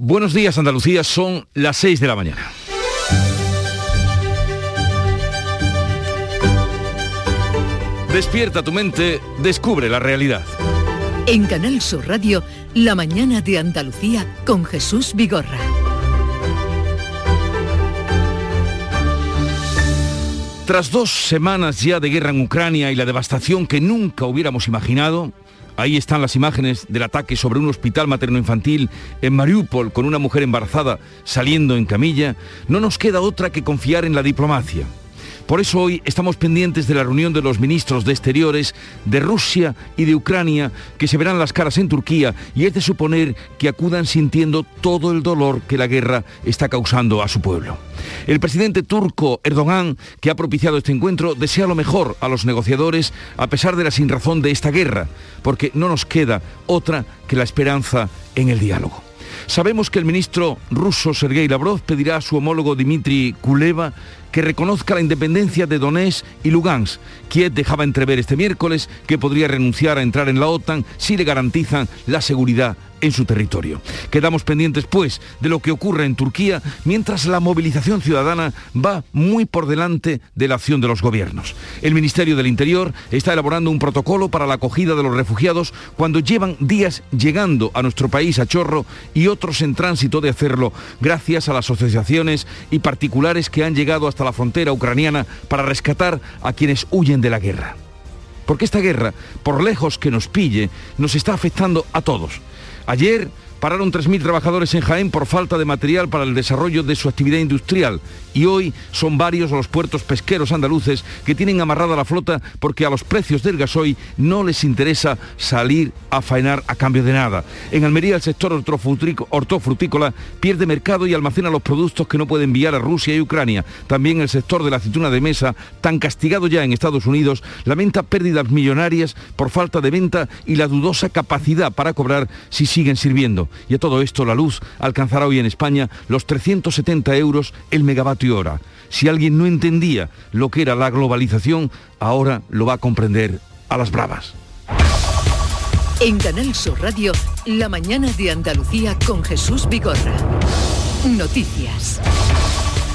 Buenos días Andalucía, son las 6 de la mañana. Despierta tu mente, descubre la realidad. En Canal Sur Radio, La mañana de Andalucía con Jesús Vigorra. Tras dos semanas ya de guerra en Ucrania y la devastación que nunca hubiéramos imaginado, Ahí están las imágenes del ataque sobre un hospital materno-infantil en Mariupol con una mujer embarazada saliendo en camilla. No nos queda otra que confiar en la diplomacia. Por eso hoy estamos pendientes de la reunión de los ministros de Exteriores de Rusia y de Ucrania que se verán las caras en Turquía y es de suponer que acudan sintiendo todo el dolor que la guerra está causando a su pueblo. El presidente turco Erdogan, que ha propiciado este encuentro, desea lo mejor a los negociadores a pesar de la sinrazón de esta guerra, porque no nos queda otra que la esperanza en el diálogo. Sabemos que el ministro ruso Sergei Lavrov pedirá a su homólogo Dmitry Kuleva que reconozca la independencia de Donetsk y Lugansk. Kiev dejaba entrever este miércoles que podría renunciar a entrar en la OTAN si le garantizan la seguridad en su territorio. Quedamos pendientes, pues, de lo que ocurre en Turquía mientras la movilización ciudadana va muy por delante de la acción de los gobiernos. El Ministerio del Interior está elaborando un protocolo para la acogida de los refugiados cuando llevan días llegando a nuestro país a chorro y otros en tránsito de hacerlo gracias a las asociaciones y particulares que han llegado hasta la frontera ucraniana para rescatar a quienes huyen de la guerra. Porque esta guerra, por lejos que nos pille, nos está afectando a todos. Ayer pararon 3.000 trabajadores en Jaén por falta de material para el desarrollo de su actividad industrial y hoy son varios los puertos pesqueros andaluces que tienen amarrada la flota porque a los precios del gasoil no les interesa salir a faenar a cambio de nada. En Almería el sector hortofrutícola pierde mercado y almacena los productos que no puede enviar a Rusia y Ucrania. También el sector de la aceituna de mesa, tan castigado ya en Estados Unidos, lamenta pérdidas millonarias por falta de venta y la dudosa capacidad para cobrar si siguen sirviendo. Y a todo esto la luz alcanzará hoy en España los 370 euros el megavatio hora. Si alguien no entendía lo que era la globalización, ahora lo va a comprender a las bravas. En Canal Sur Radio, la mañana de Andalucía con Jesús Vigorra. Noticias.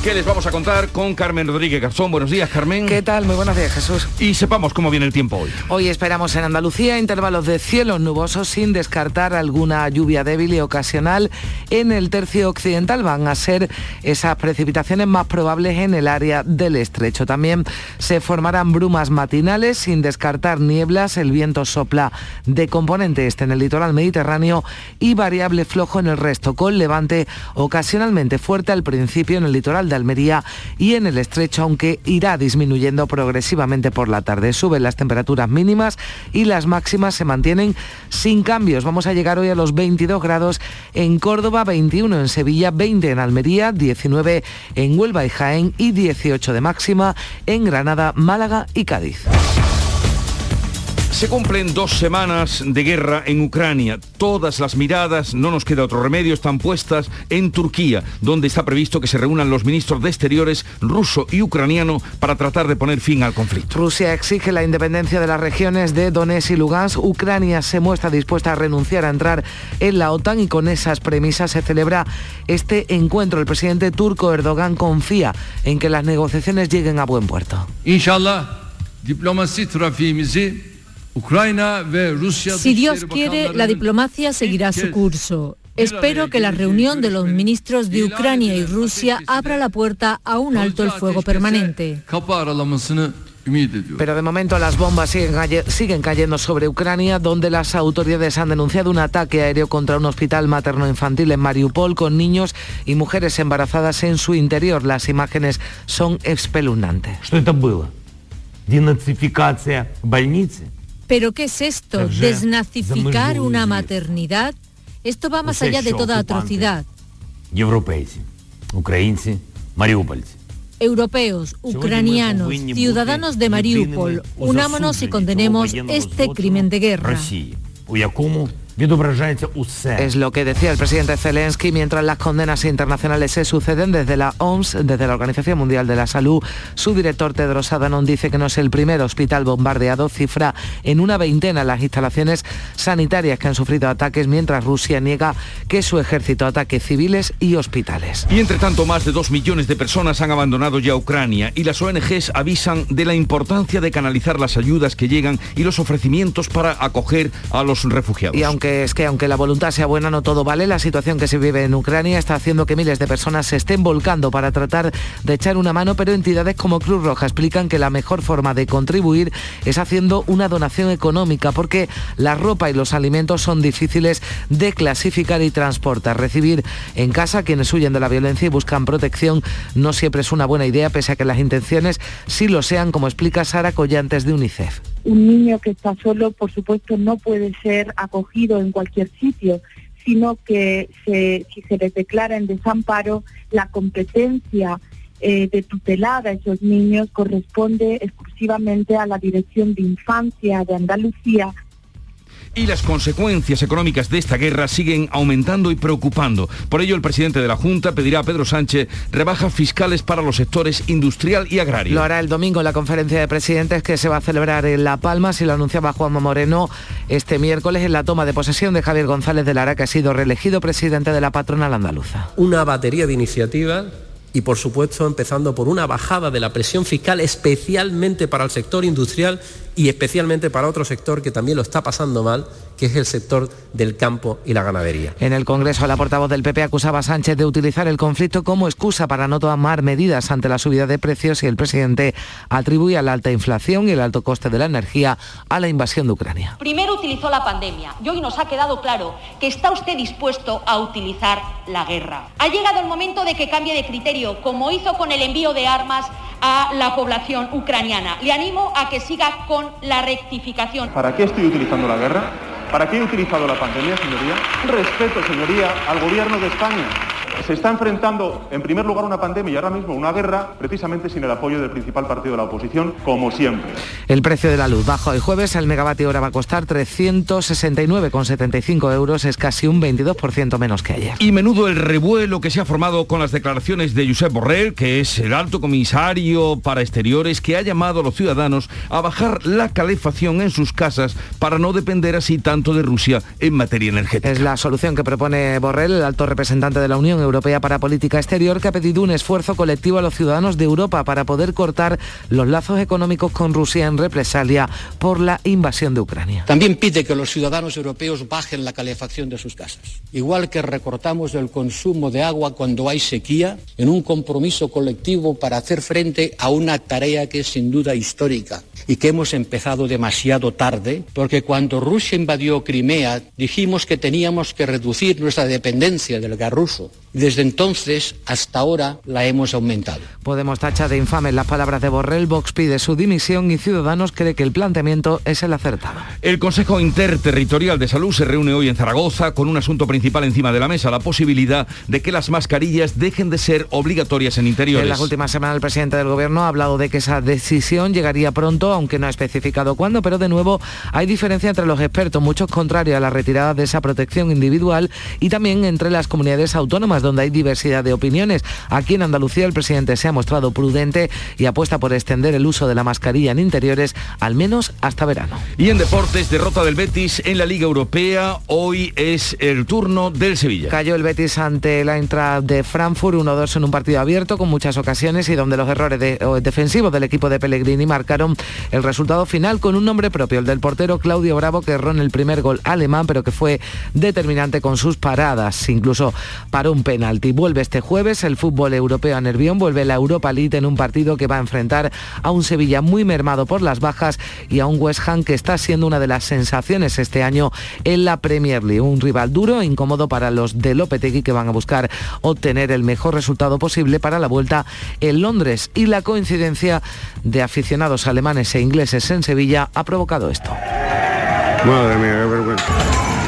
¿Qué les vamos a contar con Carmen Rodríguez Garzón? Buenos días, Carmen. ¿Qué tal? Muy buenos días, Jesús. Y sepamos cómo viene el tiempo hoy. Hoy esperamos en Andalucía intervalos de cielos nubosos sin descartar alguna lluvia débil y ocasional. En el tercio occidental van a ser esas precipitaciones más probables en el área del estrecho. También se formarán brumas matinales sin descartar nieblas. El viento sopla de componente este en el litoral mediterráneo y variable flojo en el resto, con levante ocasionalmente fuerte al principio en el litoral Almería y en el estrecho, aunque irá disminuyendo progresivamente por la tarde. Suben las temperaturas mínimas y las máximas se mantienen sin cambios. Vamos a llegar hoy a los 22 grados en Córdoba, 21 en Sevilla, 20 en Almería, 19 en Huelva y Jaén y 18 de máxima en Granada, Málaga y Cádiz. Se cumplen dos semanas de guerra en Ucrania. Todas las miradas, no nos queda otro remedio, están puestas en Turquía, donde está previsto que se reúnan los ministros de Exteriores ruso y ucraniano para tratar de poner fin al conflicto. Rusia exige la independencia de las regiones de Donetsk y Lugansk. Ucrania se muestra dispuesta a renunciar a entrar en la OTAN y con esas premisas se celebra este encuentro. El presidente turco Erdogan confía en que las negociaciones lleguen a buen puerto. Inshallah diplomasi si Dios quiere, la diplomacia seguirá su curso. Espero que la reunión de los ministros de Ucrania y Rusia abra la puerta a un alto el fuego permanente. Pero de momento las bombas siguen, siguen, cayendo sobre Ucrania, donde las autoridades han denunciado un ataque aéreo contra un hospital materno-infantil en Mariupol con niños y mujeres embarazadas en su interior. Las imágenes son espeluznantes. ¿Pero qué es esto? ¿Desnazificar una maternidad? Esto va más allá de toda atrocidad. Europeos, ucranianos, ciudadanos de Mariupol, unámonos y condenemos este crimen de guerra. Es lo que decía el presidente Zelensky mientras las condenas internacionales se suceden desde la OMS, desde la Organización Mundial de la Salud. Su director Tedros Adhanom dice que no es el primer hospital bombardeado, cifra en una veintena las instalaciones sanitarias que han sufrido ataques, mientras Rusia niega que su ejército ataque civiles y hospitales. Y entre tanto, más de dos millones de personas han abandonado ya Ucrania y las ONGs avisan de la importancia de canalizar las ayudas que llegan y los ofrecimientos para acoger a los refugiados. Y aunque es que aunque la voluntad sea buena, no todo vale, la situación que se vive en Ucrania está haciendo que miles de personas se estén volcando para tratar de echar una mano, pero entidades como Cruz Roja explican que la mejor forma de contribuir es haciendo una donación económica, porque la ropa y los alimentos son difíciles de clasificar y transportar. Recibir en casa a quienes huyen de la violencia y buscan protección no siempre es una buena idea, pese a que las intenciones sí lo sean, como explica Sara Collantes de UNICEF un niño que está solo, por supuesto, no puede ser acogido en cualquier sitio, sino que si se les declara en desamparo, la competencia eh, de tutelar a esos niños corresponde exclusivamente a la Dirección de Infancia de Andalucía y las consecuencias económicas de esta guerra siguen aumentando y preocupando. Por ello, el presidente de la Junta pedirá a Pedro Sánchez rebajas fiscales para los sectores industrial y agrario. Lo hará el domingo en la conferencia de presidentes que se va a celebrar en La Palma, si lo anunciaba Juanma Moreno este miércoles en la toma de posesión de Javier González de Lara, que ha sido reelegido presidente de la patronal andaluza. Una batería de iniciativas y por supuesto empezando por una bajada de la presión fiscal especialmente para el sector industrial y especialmente para otro sector que también lo está pasando mal, que es el sector del campo y la ganadería. En el Congreso, la portavoz del PP acusaba a Sánchez de utilizar el conflicto como excusa para no tomar medidas ante la subida de precios y el presidente atribuye la alta inflación y el alto coste de la energía a la invasión de Ucrania. Primero utilizó la pandemia y hoy nos ha quedado claro que está usted dispuesto a utilizar la guerra. Ha llegado el momento de que cambie de criterio, como hizo con el envío de armas a la población ucraniana. Le animo a que siga con la rectificación. ¿Para qué estoy utilizando la guerra? ¿Para qué he utilizado la pandemia, señoría? Respeto, señoría, al gobierno de España se está enfrentando en primer lugar una pandemia y ahora mismo una guerra precisamente sin el apoyo del principal partido de la oposición, como siempre. El precio de la luz bajo el jueves, el megavatio hora va a costar 369,75 euros, es casi un 22% menos que ayer. Y menudo el revuelo que se ha formado con las declaraciones de Josep Borrell, que es el alto comisario para exteriores, que ha llamado a los ciudadanos a bajar la calefacción en sus casas para no depender así tanto de Rusia en materia energética. Es la solución que propone Borrell, el alto representante de la Unión Europea para Política Exterior, que ha pedido un esfuerzo colectivo a los ciudadanos de Europa para poder cortar los lazos económicos con Rusia en represalia por la invasión de Ucrania. También pide que los ciudadanos europeos bajen la calefacción de sus casas. Igual que recortamos el consumo de agua cuando hay sequía, en un compromiso colectivo para hacer frente a una tarea que es sin duda histórica y que hemos empezado demasiado tarde, porque cuando Rusia invadió Crimea dijimos que teníamos que reducir nuestra dependencia del gas ruso desde entonces hasta ahora la hemos aumentado. Podemos tachar de infames las palabras de Borrell, Vox pide su dimisión y Ciudadanos cree que el planteamiento es el acertado. El Consejo Interterritorial de Salud se reúne hoy en Zaragoza con un asunto principal encima de la mesa, la posibilidad de que las mascarillas dejen de ser obligatorias en interiores. En las últimas semanas el presidente del Gobierno ha hablado de que esa decisión llegaría pronto, aunque no ha especificado cuándo, pero de nuevo hay diferencia entre los expertos, muchos contrarios a la retirada de esa protección individual y también entre las comunidades autónomas donde hay diversidad de opiniones. Aquí en Andalucía el presidente se ha mostrado prudente y apuesta por extender el uso de la mascarilla en interiores al menos hasta verano. Y en deportes, derrota del Betis en la Liga Europea. Hoy es el turno del Sevilla. Cayó el Betis ante la entrada de Frankfurt 1-2 en un partido abierto con muchas ocasiones y donde los errores defensivos del equipo de Pellegrini marcaron el resultado final con un nombre propio, el del portero Claudio Bravo que erró en el primer gol alemán pero que fue determinante con sus paradas, incluso para un penalti. Vuelve este jueves el fútbol europeo a Nervión, vuelve la Europa League en un partido que va a enfrentar a un Sevilla muy mermado por las bajas y a un West Ham que está siendo una de las sensaciones este año en la Premier League. Un rival duro e incómodo para los de Lopetegui que van a buscar obtener el mejor resultado posible para la vuelta en Londres. Y la coincidencia de aficionados alemanes e ingleses en Sevilla ha provocado esto. Madre mía, qué vergüenza.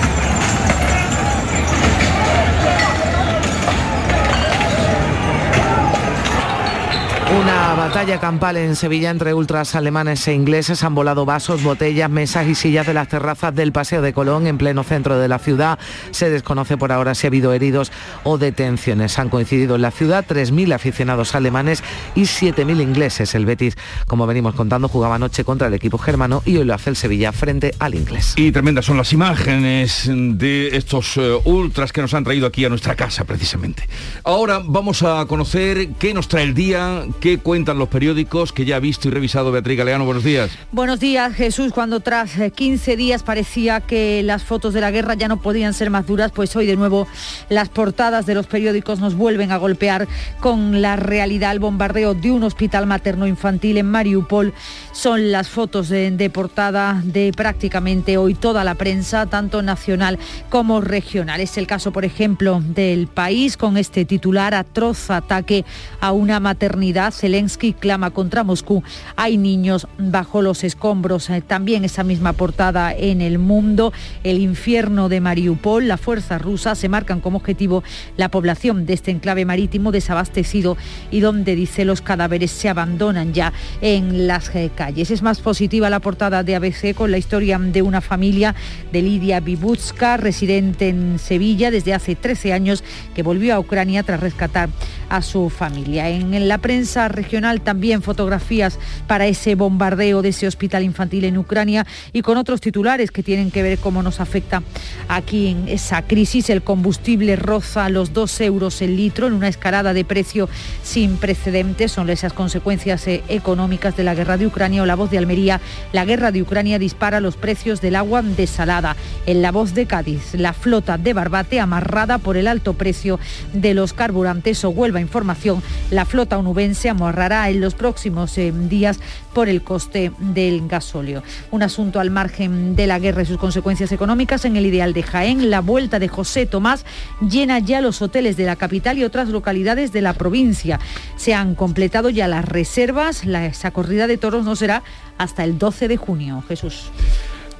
Una batalla campal en Sevilla entre ultras alemanes e ingleses han volado vasos, botellas, mesas y sillas de las terrazas del Paseo de Colón en pleno centro de la ciudad. Se desconoce por ahora si ha habido heridos o detenciones. Han coincidido en la ciudad 3.000 aficionados alemanes y 7.000 ingleses. El Betis, como venimos contando, jugaba anoche contra el equipo germano y hoy lo hace el Sevilla frente al inglés. Y tremendas son las imágenes de estos eh, ultras que nos han traído aquí a nuestra casa precisamente. Ahora vamos a conocer qué nos trae el día, qué los periódicos que ya ha visto y revisado Beatriz Galeano. Buenos días. Buenos días, Jesús. Cuando tras 15 eh, días parecía que las fotos de la guerra ya no podían ser más duras, pues hoy de nuevo las portadas de los periódicos nos vuelven a golpear con la realidad. El bombardeo de un hospital materno-infantil en Mariupol son las fotos de, de portada de prácticamente hoy toda la prensa, tanto nacional como regional. Es el caso, por ejemplo, del país con este titular, atroz ataque a una maternidad Zelensky clama contra Moscú. Hay niños bajo los escombros. Eh, también esa misma portada en el mundo. El infierno de Mariupol. La fuerza rusa se marcan como objetivo la población de este enclave marítimo desabastecido y donde dice los cadáveres se abandonan ya en las eh, calles. Es más positiva la portada de ABC con la historia de una familia de Lidia Bibutska, residente en Sevilla desde hace 13 años, que volvió a Ucrania tras rescatar a su familia. En la prensa regional también fotografías para ese bombardeo de ese hospital infantil en Ucrania y con otros titulares que tienen que ver cómo nos afecta aquí en esa crisis. El combustible roza los dos euros el litro en una escalada de precio sin precedentes. Son esas consecuencias eh, económicas de la guerra de Ucrania o la voz de Almería. La guerra de Ucrania dispara los precios del agua desalada. En la voz de Cádiz, la flota de Barbate amarrada por el alto precio de los carburantes o Huelva Información, la flota onubense en los próximos eh, días por el coste del gasóleo. Un asunto al margen de la guerra y sus consecuencias económicas en el ideal de Jaén, la vuelta de José Tomás llena ya los hoteles de la capital y otras localidades de la provincia. Se han completado ya las reservas, la, esa corrida de toros no será hasta el 12 de junio. Jesús.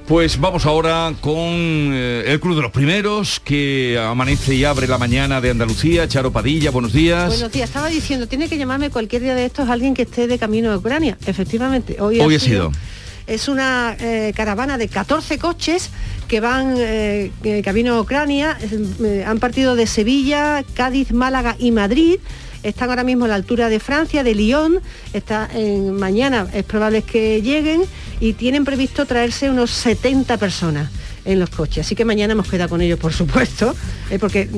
Pues vamos ahora con eh, el Club de los Primeros, que amanece y abre la mañana de Andalucía. Charo Padilla, buenos días. Buenos días. Estaba diciendo, tiene que llamarme cualquier día de estos alguien que esté de camino a Ucrania. Efectivamente, hoy, ha, sido. Es una eh, caravana de 14 coches que van eh, camino a Ucrania. han partido de Sevilla, Cádiz, Málaga y Madrid están ahora mismo a la altura de Francia, de Lyon, está mañana es probable que lleguen y tienen previsto traerse unos 70 personas en los coches. Así que mañana hemos quedado con ellos, por supuesto, eh, porque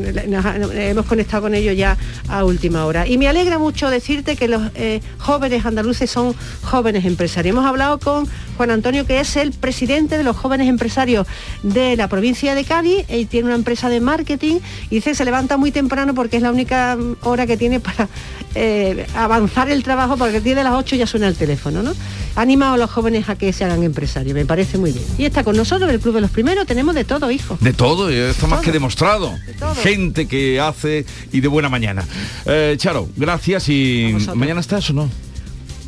hemos conectado con ellos ya a última hora. Y me alegra mucho decirte que los eh, jóvenes andaluces son jóvenes empresarios. Hemos hablado con Juan Antonio, que es el presidente de los jóvenes empresarios de la provincia de Cádiz. Él tiene una empresa de marketing y dice que se levanta muy temprano porque es la única hora que tiene para eh, avanzar el trabajo, porque día de las 8 ya suena el teléfono, ¿no? Ha animado a los jóvenes a que se hagan empresarios, me parece muy bien. Y está con nosotros, el Club de los Primeros, tenemos de todo, hijo. De todo, está más que demostrado. Gente que hace y de buena mañana. Eh, Charo, gracias y mañana estás o no.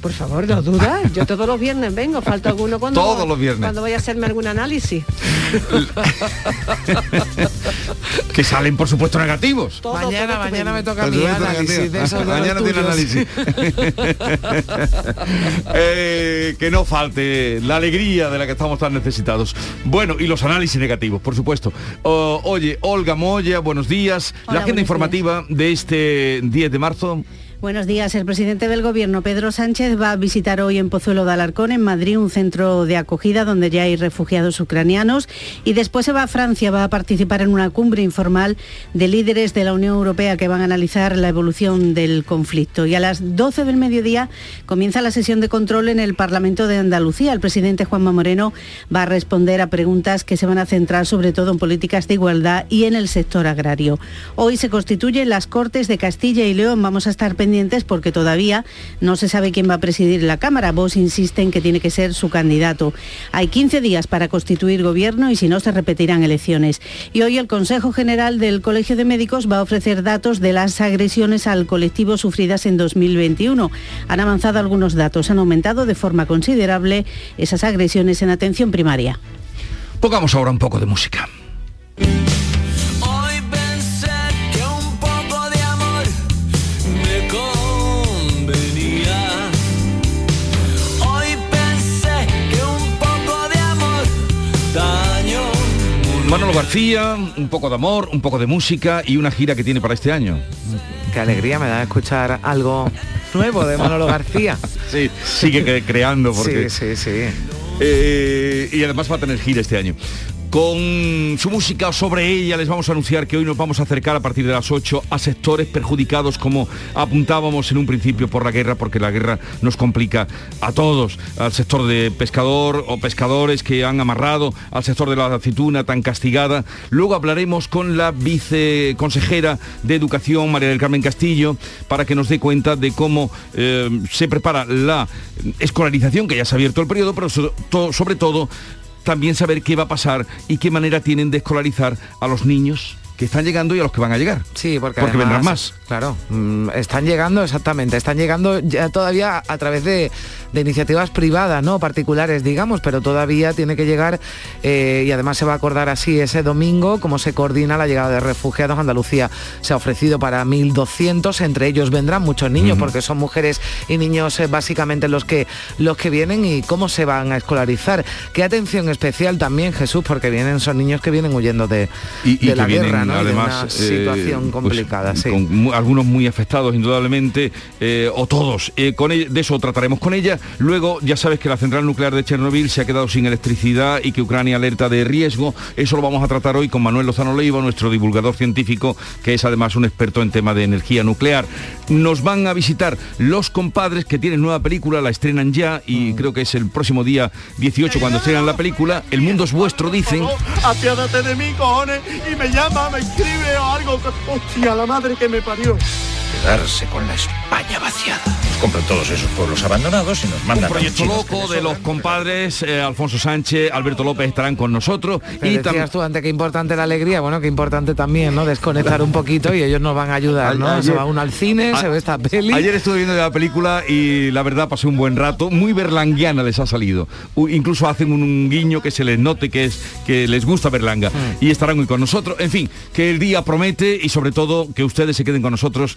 Por favor, no dudas. Yo todos los viernes vengo, falta alguno cuando todos los viernes. cuando voy a hacerme algún análisis. que salen por supuesto negativos. mañana, mañana me toca mi análisis. mañana tiene análisis. Eh, que no falte la alegría de la que estamos tan necesitados. Bueno, y los análisis negativos, por supuesto. oye, Olga Moya, buenos días. la agenda informativa de este 10 de marzo. Buenos días. El presidente del Gobierno, Pedro Sánchez, va a visitar hoy en Pozuelo de Alarcón, en Madrid, un centro de acogida donde ya hay refugiados ucranianos. Y después se va a Francia, va a participar en una cumbre informal de líderes de la Unión Europea que van a analizar la evolución del conflicto. Y a las 12 del mediodía comienza la sesión de control en el Parlamento de Andalucía. El presidente Juanma Moreno va a responder a preguntas que se van a centrar sobre todo en políticas de igualdad y en el sector agrario. Hoy se constituyen las Cortes de Castilla y León. Vamos a estar pendientes porque todavía no se sabe quién va a presidir la Cámara. Vos insiste en que tiene que ser su candidato. Hay 15 días para constituir gobierno y si no se repetirán elecciones. Y hoy el Consejo General del Colegio de Médicos va a ofrecer datos de las agresiones al colectivo sufridas en 2021. Han avanzado algunos datos, han aumentado de forma considerable esas agresiones en atención primaria. Pongamos ahora un poco de música. Manolo García, un poco de amor, un poco de música y una gira que tiene para este año. Qué alegría me da escuchar algo nuevo de Manolo García. sí, sigue creando porque... Sí, sí, sí. Eh, y además va a tener gira este año con su música sobre ella les vamos a anunciar que hoy nos vamos a acercar a partir de las 8 a sectores perjudicados como apuntábamos en un principio por la guerra porque la guerra nos complica a todos. Al sector de pescador o pescadores que han amarrado al sector de la aceituna tan castigada. Luego hablaremos con la viceconsejera de educación María del Carmen Castillo para que nos dé cuenta de cómo eh, se prepara la escolarización que ya se ha abierto el periodo pero sobre todo también saber qué va a pasar y qué manera tienen de escolarizar a los niños que están llegando y a los que van a llegar. Sí, porque, porque vendrán más. Claro, mm, están llegando exactamente, están llegando ya todavía a través de, iniciativas privadas, no particulares, digamos, pero todavía tiene que llegar eh, y además se va a acordar así ese domingo cómo se coordina la llegada de refugiados. Andalucía se ha ofrecido para 1.200, entre ellos vendrán muchos niños porque son mujeres y niños eh, básicamente los que los que vienen y cómo se van a escolarizar. Qué atención especial también Jesús, porque vienen son niños que vienen huyendo de, de la guerra además una situación eh, pues, complicada, Con algunos muy afectados, indudablemente, eh, o todos. Eh, con de eso trataremos con ella. Luego, ya sabes que la central nuclear de Chernobyl se ha quedado sin electricidad y que Ucrania alerta de riesgo. Eso lo vamos a tratar hoy con Manuel Lozano Leiva, nuestro divulgador científico, que es además un experto en tema de energía nuclear. Nos van a visitar los compadres que tienen nueva película, la estrenan ya y mm. creo que es el próximo día 18 cuando estrenan la película. El mundo es vuestro, dicen. Apiádate de mí, cojones, y me llama, escribe o algo. Hostia, la madre que me parió. Quedarse con la España vaciada compran todos esos pueblos abandonados y nos mandan... Un proyecto loco de los compadres, eh, Alfonso Sánchez, Alberto López estarán con nosotros. y decías tú antes qué importante la alegría, bueno, qué importante también, ¿no? Desconectar un poquito y ellos nos van a ayudar, ¿no? se va uno al cine, se ve esta peli. Ayer estuve viendo la película y la verdad pasé un buen rato, muy berlanguiana les ha salido. incluso hacen un, guiño que se les note que es que les gusta Berlanga mm. y estarán hoy con nosotros. En fin, que el día promete y sobre todo que ustedes se queden con nosotros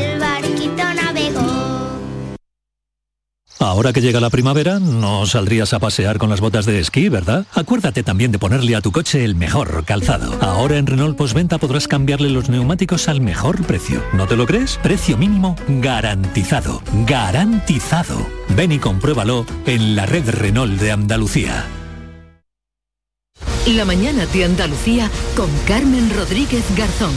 Ahora que llega la primavera, no saldrías a pasear con las botas de esquí, ¿verdad? Acuérdate también de ponerle a tu coche el mejor calzado. Ahora en Renault Postventa podrás cambiarle los neumáticos al mejor precio. ¿No te lo crees? Precio mínimo garantizado. Garantizado. Ven y compruébalo en la red Renault de Andalucía. La mañana de Andalucía con Carmen Rodríguez Garzón.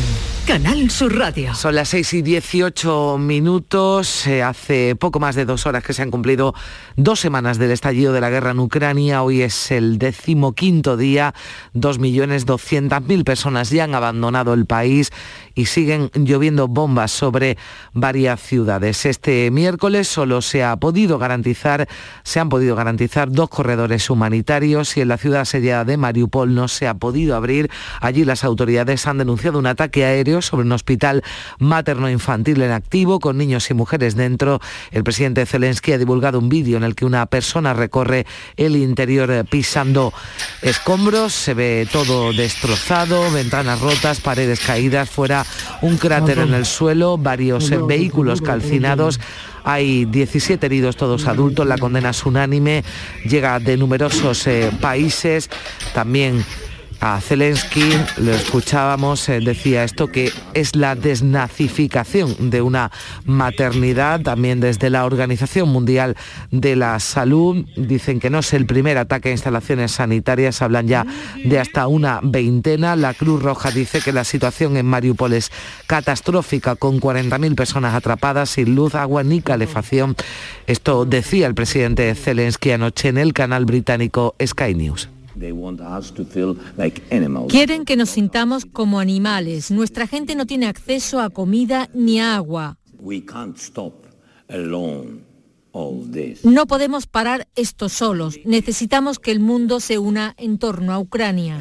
Canal Sur Radio. Son las 6 y 18 minutos. hace poco más de dos horas que se han cumplido dos semanas del estallido de la guerra en Ucrania. Hoy es el decimoquinto día. Dos millones doscientas mil personas ya han abandonado el país y siguen lloviendo bombas sobre varias ciudades. Este miércoles solo se ha podido garantizar, se han podido garantizar dos corredores humanitarios y en la ciudad asediada de Mariupol no se ha podido abrir. Allí las autoridades han denunciado un ataque aéreo sobre un hospital materno-infantil en activo con niños y mujeres dentro. El presidente Zelensky ha divulgado un vídeo en el que una persona recorre el interior pisando escombros. Se ve todo destrozado, ventanas rotas, paredes caídas, fuera un cráter en el suelo, varios vehículos calcinados. Hay 17 heridos, todos adultos. La condena es unánime, llega de numerosos eh, países. También a Zelensky, lo escuchábamos, decía esto que es la desnazificación de una maternidad, también desde la Organización Mundial de la Salud. Dicen que no es el primer ataque a instalaciones sanitarias, hablan ya de hasta una veintena. La Cruz Roja dice que la situación en Mariupol es catastrófica, con 40.000 personas atrapadas sin luz, agua ni calefacción. Esto decía el presidente Zelensky anoche en el canal británico Sky News. Quieren que nos sintamos como animales. Nuestra gente no tiene acceso a comida ni agua. No podemos parar esto solos. Necesitamos que el mundo se una en torno a Ucrania.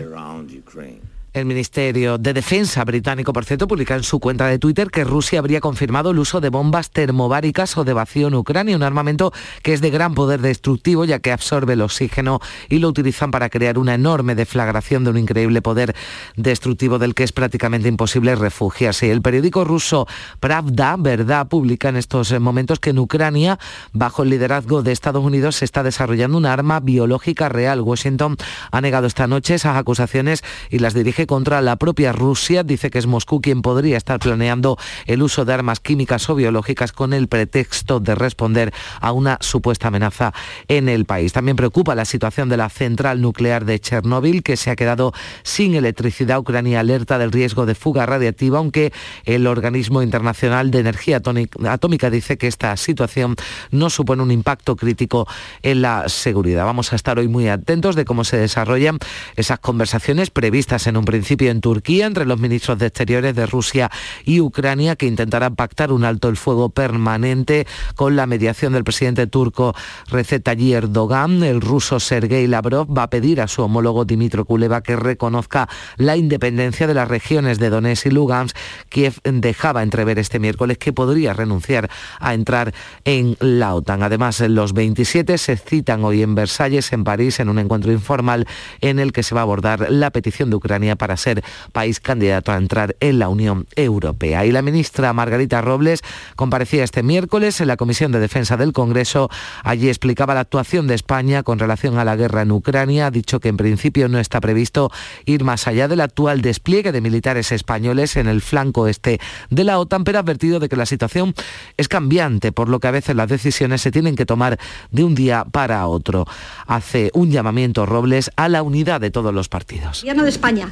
El Ministerio de Defensa británico, por cierto, publica en su cuenta de Twitter que Rusia habría confirmado el uso de bombas termobáricas o de vacío en Ucrania, un armamento que es de gran poder destructivo ya que absorbe el oxígeno y lo utilizan para crear una enorme deflagración de un increíble poder destructivo del que es prácticamente imposible refugiarse. el periódico ruso Pravda, Verdad, publica en estos momentos que en Ucrania, bajo el liderazgo de Estados Unidos, se está desarrollando un arma biológica real. Washington ha negado esta noche esas acusaciones y las dirige contra la propia Rusia. Dice que es Moscú quien podría estar planeando el uso de armas químicas o biológicas con el pretexto de responder a una supuesta amenaza en el país. También preocupa la situación de la central nuclear de Chernóbil, que se ha quedado sin electricidad. Ucrania alerta del riesgo de fuga radiactiva, aunque el Organismo Internacional de Energía Atómica dice que esta situación no supone un impacto crítico en la seguridad. Vamos a estar hoy muy atentos de cómo se desarrollan esas conversaciones previstas en un principio en Turquía entre los ministros de Exteriores de Rusia y Ucrania que intentarán pactar un alto el fuego permanente con la mediación del presidente turco Recep Tayyip Erdogan. El ruso Sergei Lavrov va a pedir a su homólogo Dimitro Kuleva que reconozca la independencia de las regiones de Donetsk y Lugansk. Kiev dejaba entrever este miércoles que podría renunciar a entrar en la OTAN. Además, los 27 se citan hoy en Versalles, en París, en un encuentro informal en el que se va a abordar la petición de Ucrania para ser país candidato a entrar en la Unión Europea. Y la ministra Margarita Robles comparecía este miércoles en la Comisión de Defensa del Congreso. Allí explicaba la actuación de España con relación a la guerra en Ucrania. Ha dicho que en principio no está previsto ir más allá del actual despliegue de militares españoles en el flanco este de la OTAN, pero ha advertido de que la situación es cambiante, por lo que a veces las decisiones se tienen que tomar de un día para otro. Hace un llamamiento Robles a la unidad de todos los partidos. Gobierno de España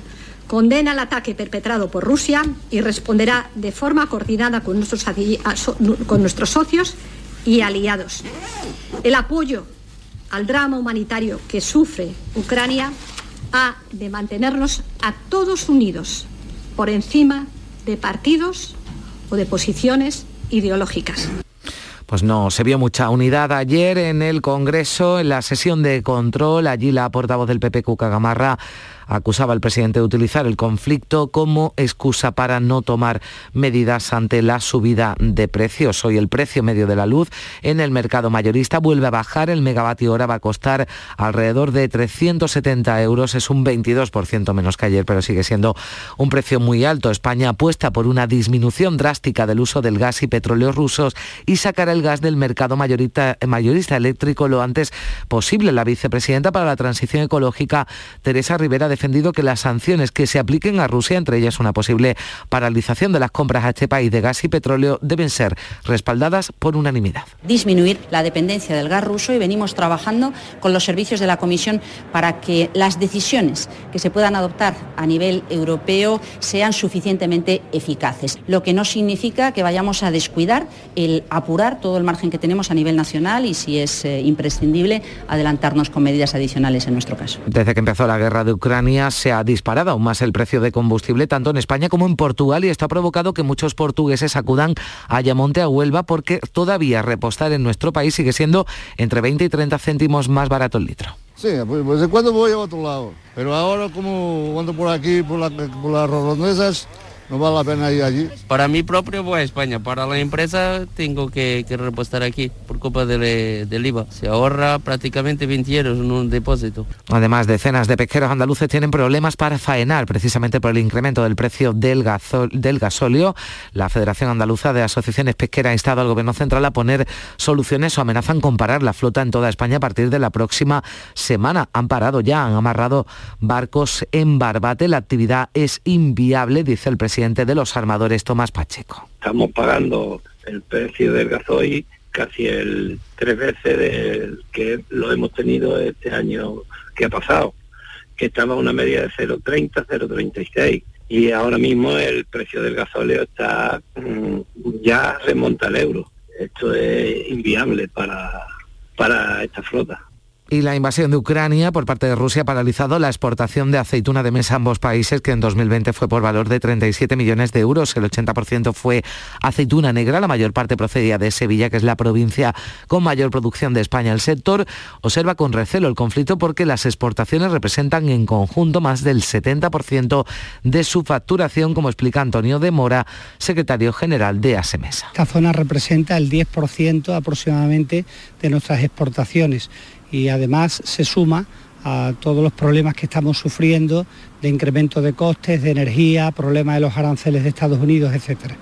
condena el ataque perpetrado por Rusia y responderá de forma coordinada con nuestros, socios y aliados. El apoyo al drama humanitario que sufre Ucrania ha de mantenernos a todos unidos por encima de partidos o de posiciones ideológicas. Pues no, se vio mucha unidad ayer en el Congreso, en la sesión de control. Allí la portavoz del PP, Cuca acusaba al presidente de utilizar el conflicto como excusa para no tomar medidas ante la subida de precios. Hoy el precio medio de la luz en el mercado mayorista vuelve a bajar. El megavatio hora va a costar alrededor de 370 euros. Es un 22% menos que ayer, pero sigue siendo un precio muy alto. España apuesta por una disminución drástica del uso del gas y petróleo rusos y sacar el gas del mercado mayorista, mayorista eléctrico lo antes posible. La vicepresidenta para la transición ecológica, Teresa Rivera, defendido que las sanciones que se apliquen a Rusia, entre ellas una posible paralización de las compras a este país de gas y petróleo, deben ser respaldadas por unanimidad. Disminuir la dependencia del gas ruso y venimos trabajando con los servicios de la Comisión para que las decisiones que se puedan adoptar a nivel europeo sean suficientemente eficaces, lo que no significa que vayamos a descuidar el apurar todo el margen que tenemos a nivel nacional y si es eh, imprescindible adelantarnos con medidas adicionales en nuestro caso. Desde que empezó la guerra de Ucrania, se ha disparado aún más el precio de combustible tanto en España como en Portugal y esto ha provocado que muchos portugueses acudan a Ayamonte, a Huelva, porque todavía repostar en nuestro país sigue siendo entre 20 y 30 céntimos más barato el litro. Sí, pues, pues de voy a otro lado, pero ahora como ando por aquí, por, por las redondezas, no vale la pena ir allí. Para mí propio voy a España, para la empresa tengo que, repostar aquí por culpa del, del, IVA. Se ahorra prácticamente 20 euros en un depósito. Además, decenas de pesqueros andaluces tienen problemas para faenar precisamente por el incremento del precio del, del gasóleo. La Federación Andaluza de Asociaciones Pesqueras ha instado al Gobierno Central a poner soluciones o amenazan con parar la flota en toda España a partir de la próxima semana. Han parado ya, han amarrado barcos en Barbate. La actividad es inviable, dice el presidente de los armadores Tomás Pacheco. Estamos pagando el precio del gasoil casi el tres veces del que lo hemos tenido este año que ha pasado, que estaba a una media de 0,30, 0,36 y ahora mismo el precio del gasóleo está mm, ya remonta al euro. Esto es inviable para, para esta flota. Y la invasión de Ucrania por parte de Rusia ha paralizado la exportación de aceituna de mesa a ambos países, que en 2020 fue por valor de 37 millones de euros. El 80% fue aceituna negra, la mayor parte procedía de Sevilla, que es la provincia con mayor producción de España. El sector observa con recelo el conflicto porque las exportaciones representan en conjunto más del 70% de su facturación, como explica Antonio de Mora, secretario general de ASEMESA. Esta zona representa el 10% aproximadamente de nuestras exportaciones y además se suma a todos los problemas que estamos sufriendo de incremento de costes, de energía, problemas de los aranceles de Estados Unidos, etcétera.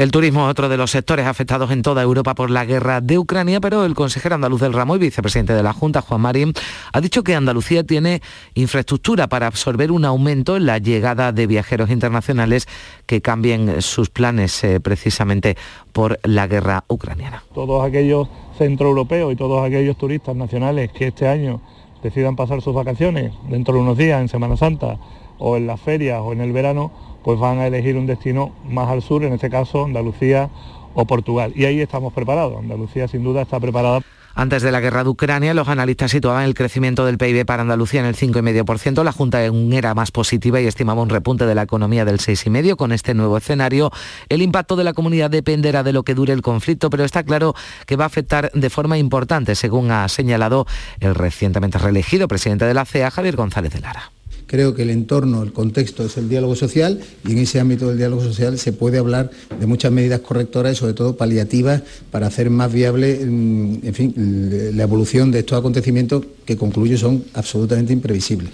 El turismo es otro de los sectores afectados en toda Europa por la guerra de Ucrania, pero el consejero andaluz del ramo y vicepresidente de la Junta, Juan Marín, ha dicho que Andalucía tiene infraestructura para absorber un aumento en la llegada de viajeros internacionales que cambien sus planes eh, precisamente por la guerra ucraniana. Todos aquellos centroeuropeos y todos aquellos turistas nacionales que este año decidan pasar sus vacaciones dentro de unos días, en Semana Santa, o en las ferias o en el verano, pues van a elegir un destino más al sur, en este caso Andalucía o Portugal. Y ahí estamos preparados. Andalucía sin duda está preparada. Antes de la guerra de Ucrania, los analistas situaban el crecimiento del PIB para Andalucía en el 5,5%. La Junta era más positiva y estimaba un repunte de la economía del 6,5%. Con este nuevo escenario, el impacto de la comunidad dependerá de lo que dure el conflicto, pero está claro que va a afectar de forma importante, según ha señalado el recientemente reelegido presidente de la CEA, Javier González de Lara. Creo que el entorno, el contexto es el diálogo social y en ese ámbito del diálogo social se puede hablar de muchas medidas correctoras y sobre todo paliativas para hacer más viable, mm, en fin, la evolución de estos acontecimientos que concluyo son absolutamente imprevisibles.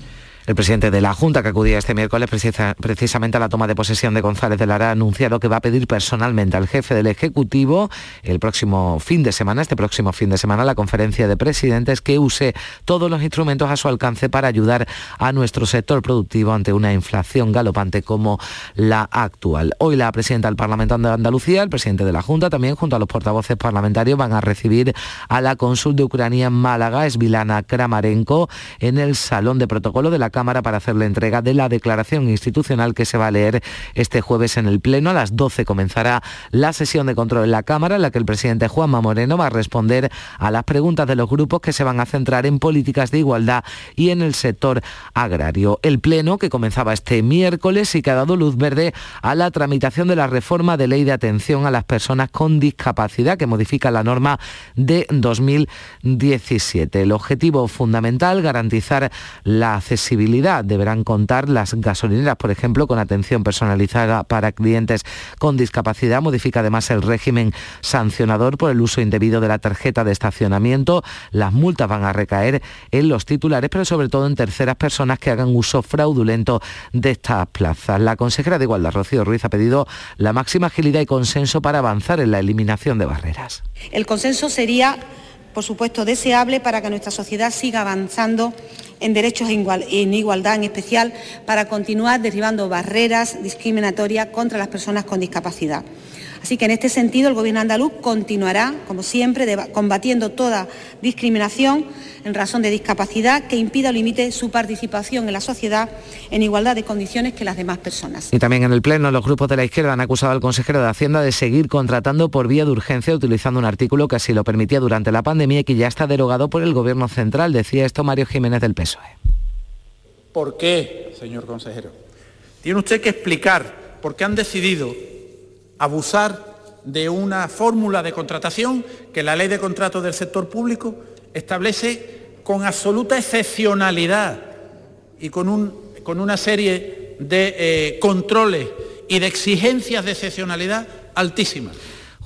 El presidente de la Junta, que acudía este miércoles precisamente a la toma de posesión de González de Lara, ha anunciado que va a pedir personalmente al jefe del Ejecutivo el próximo fin de semana, este próximo fin de semana, la conferencia de presidentes, que use todos los instrumentos a su alcance para ayudar a nuestro sector productivo ante una inflación galopante como la actual. Hoy la presidenta del Parlamento de Andalucía, el presidente de la Junta, también junto a los portavoces parlamentarios, van a recibir a la cónsul de Ucrania en Málaga, Esvilana Kramarenko, en el Salón de Protocolo de la Cámara para hacer la entrega de la declaración institucional que se va a leer este jueves en el Pleno. A las 12 comenzará la sesión de control en la Cámara, en la que el presidente Juanma Moreno va a responder a las preguntas de los grupos que se van a centrar en políticas de igualdad y en el sector agrario. El Pleno, que comenzaba este miércoles y que ha dado luz verde a la tramitación de la reforma de ley de atención a las personas con discapacidad, que modifica la norma de 2017. El objetivo fundamental, garantizar la accesibilidad Deberán contar las gasolineras, por ejemplo, con atención personalizada para clientes con discapacidad. Modifica además el régimen sancionador por el uso indebido de la tarjeta de estacionamiento. Las multas van a recaer en los titulares, pero sobre todo en terceras personas que hagan uso fraudulento de estas plazas. La consejera de Igualdad, Rocío Ruiz, ha pedido la máxima agilidad y consenso para avanzar en la eliminación de barreras. El consenso sería, por supuesto, deseable para que nuestra sociedad siga avanzando en derechos en igualdad, en especial para continuar derribando barreras discriminatorias contra las personas con discapacidad. Así que en este sentido el Gobierno andaluz continuará, como siempre, combatiendo toda discriminación en razón de discapacidad que impida o limite su participación en la sociedad en igualdad de condiciones que las demás personas. Y también en el Pleno los grupos de la izquierda han acusado al consejero de Hacienda de seguir contratando por vía de urgencia utilizando un artículo que así lo permitía durante la pandemia y que ya está derogado por el Gobierno central. Decía esto Mario Jiménez del PSOE. ¿Por qué, señor consejero? Tiene usted que explicar por qué han decidido abusar de una fórmula de contratación que la ley de contratos del sector público establece con absoluta excepcionalidad y con, un, con una serie de eh, controles y de exigencias de excepcionalidad altísimas.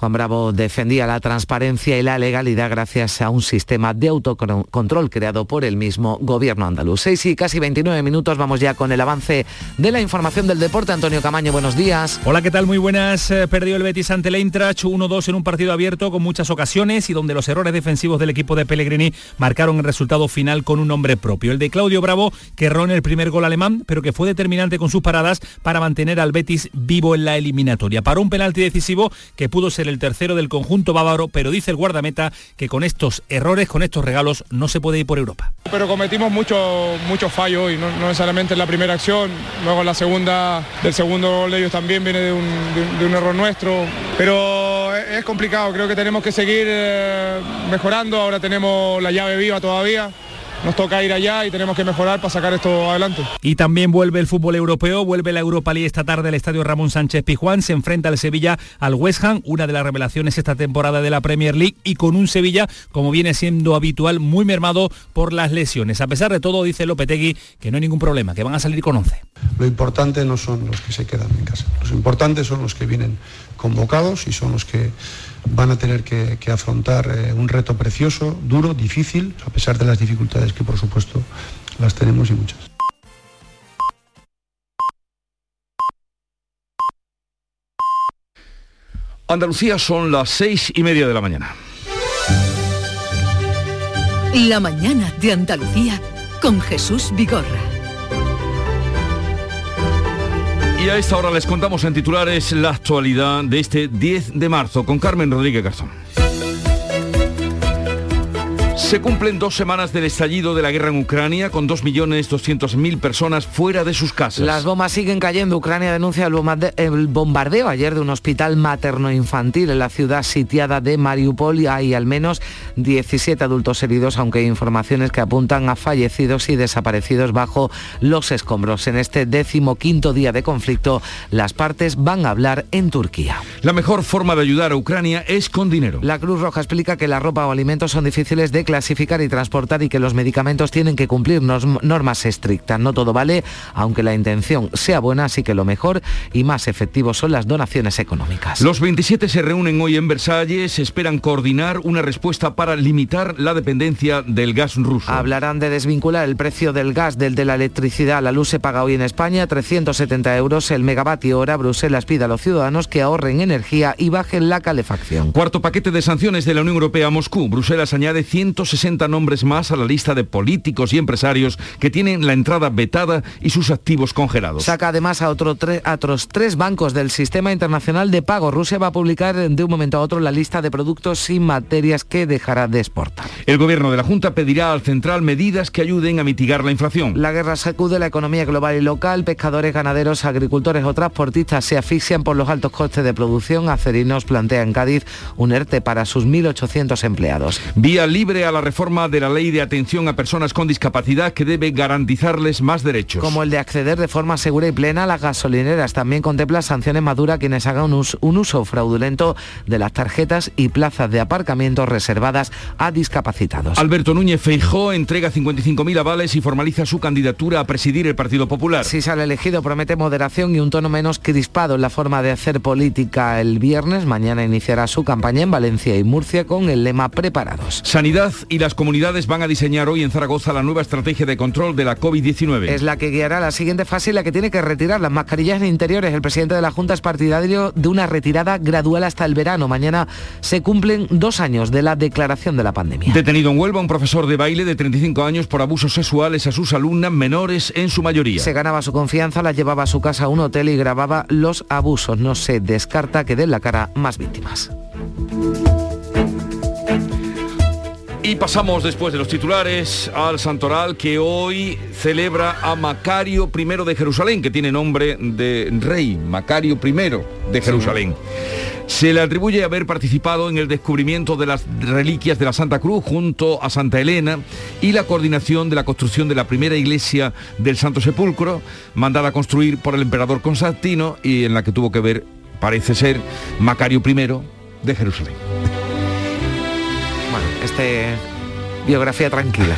Juan Bravo defendía la transparencia y la legalidad gracias a un sistema de autocontrol creado por el mismo gobierno andaluz. 6 y casi 29 minutos, vamos ya con el avance de la información del deporte. Antonio Camaño, buenos días. Hola, ¿qué tal? Muy buenas. Eh, perdió el Betis ante el Eintracht 1-2 en un partido abierto con muchas ocasiones y donde los errores defensivos del equipo de Pellegrini marcaron el resultado final con un nombre propio. El de Claudio Bravo, que erró en el primer gol alemán, pero que fue determinante con sus paradas para mantener al Betis vivo en la eliminatoria. Para un penalti decisivo que pudo ser el tercero del conjunto bávaro, pero dice el guardameta que con estos errores, con estos regalos, no se puede ir por Europa. Pero cometimos muchos muchos fallos y no, necesariamente en la primera acción, luego la segunda, del segundo gol de ellos también viene de un, error nuestro, pero es complicado, creo que tenemos que seguir eh, mejorando, ahora tenemos la llave viva todavía nos toca ir allá y tenemos que mejorar para sacar esto adelante. Y también vuelve el fútbol europeo, vuelve la Europa League esta tarde al estadio Ramón Sánchez Pijuán, se enfrenta al Sevilla al West Ham, una de las revelaciones esta temporada de la Premier League y con un Sevilla, como viene siendo habitual, muy mermado por las lesiones. A pesar de todo, dice Lopetegui que no hay ningún problema, que van a salir con 11. Lo importante no son los que se quedan en casa, los importantes son los que vienen convocados y son los que van a tener que, afrontar eh, un reto precioso, duro, difícil, a pesar de las dificultades que por supuesto las tenemos y muchas. Andalucía son las seis y media de la mañana. La mañana de Andalucía con Jesús Vigorra. Y a esta hora les contamos en titulares la actualidad de este 10 de marzo con Carmen Rodríguez Garzón. Se cumplen dos semanas del estallido de la guerra en Ucrania con 2.200.000 personas fuera de sus casas. Las bombas siguen cayendo. Ucrania denuncia el bombardeo ayer de un hospital materno-infantil en la ciudad sitiada de Mariupol y hay al menos 17 adultos heridos, aunque hay informaciones que apuntan a fallecidos y desaparecidos bajo los escombros. En este décimo quinto día de conflicto, las partes van a hablar en Turquía. La mejor forma de ayudar a Ucrania es con dinero. La Cruz Roja explica que la ropa o alimentos son difíciles de clasificar y transportar y que los medicamentos tienen que cumplir normas estrictas. No todo vale, aunque la intención sea buena, así que lo mejor y más efectivo son las donaciones económicas. Los 27 se reúnen hoy en Versalles, esperan coordinar una respuesta para limitar la dependencia del gas ruso. Hablarán de desvincular el precio del gas del de la electricidad. La luz se paga hoy en España 370 euros el megavatio hora. Bruselas pide a los ciudadanos que ahorren energía y bajen la calefacción. Cuarto paquete de sanciones de la Unión Europea a Moscú. Bruselas añade 160 nombres más a la lista de políticos y empresarios que tienen la entrada vetada y sus activos congelados. Saca además a, otro a otros tres bancos del sistema internacional de pago. Rusia va a publicar de un momento a otro la lista de productos y materias que dejará de exportar. El gobierno de la Junta pedirá al central medidas que ayuden a mitigar la inflación. La guerra sacude la economía global y local. Pescadores, ganaderos, agricultores o transportistas se asfixian por los altos costes de producción. Acerinos plantea en Cádiz un ERTE para sus 1.800 empleados. Vía libre a la reforma de la ley de atención a personas con discapacidad que debe garantizarles más derechos. Como el de acceder de forma segura y plena a las gasolineras. También contempla sanciones maduras a quienes hagan un uso, un uso fraudulento de las tarjetas y plazas de aparcamiento reservadas a discapacitados. Alberto Núñez Feijó entrega 55.000 avales y formaliza su candidatura a presidir el Partido Popular. Si sale elegido promete moderación y un tono menos crispado en la forma de hacer política el viernes. Mañana iniciará su campaña en Valencia y Murcia con el lema Preparados. Sanidad y las comunidades van a diseñar hoy en Zaragoza la nueva estrategia de control de la COVID-19. Es la que guiará la siguiente fase y la que tiene que retirar las mascarillas en interiores. El presidente de la Junta es partidario de una retirada gradual hasta el verano. Mañana se cumplen dos años de la declaración de la pandemia. Detenido en Huelva un profesor de baile de 35 años por abusos sexuales a sus alumnas menores en su mayoría. Se ganaba su confianza, las llevaba a su casa a un hotel y grababa los abusos. No se descarta que den la cara más víctimas. Y pasamos después de los titulares al Santoral que hoy celebra a Macario I de Jerusalén, que tiene nombre de rey, Macario I de Jerusalén. Se le atribuye haber participado en el descubrimiento de las reliquias de la Santa Cruz junto a Santa Elena y la coordinación de la construcción de la primera iglesia del Santo Sepulcro, mandada a construir por el emperador Constantino y en la que tuvo que ver, parece ser, Macario I de Jerusalén. Bueno, este biografía tranquila.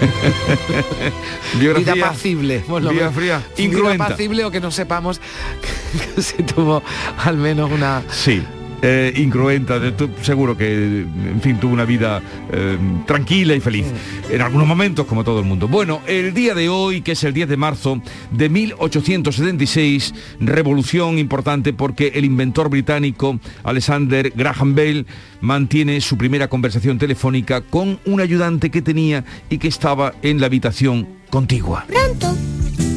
biografía, Vida pacible. Vida fría, Vida pacible o que no sepamos que se tuvo al menos una... Sí, eh, incruenta, seguro que, en fin, tuvo una vida eh, tranquila y feliz, en algunos momentos como todo el mundo. Bueno, el día de hoy, que es el 10 de marzo de 1876, revolución importante porque el inventor británico Alexander Graham Bell mantiene su primera conversación telefónica con un ayudante que tenía y que estaba en la habitación contigua. Pronto.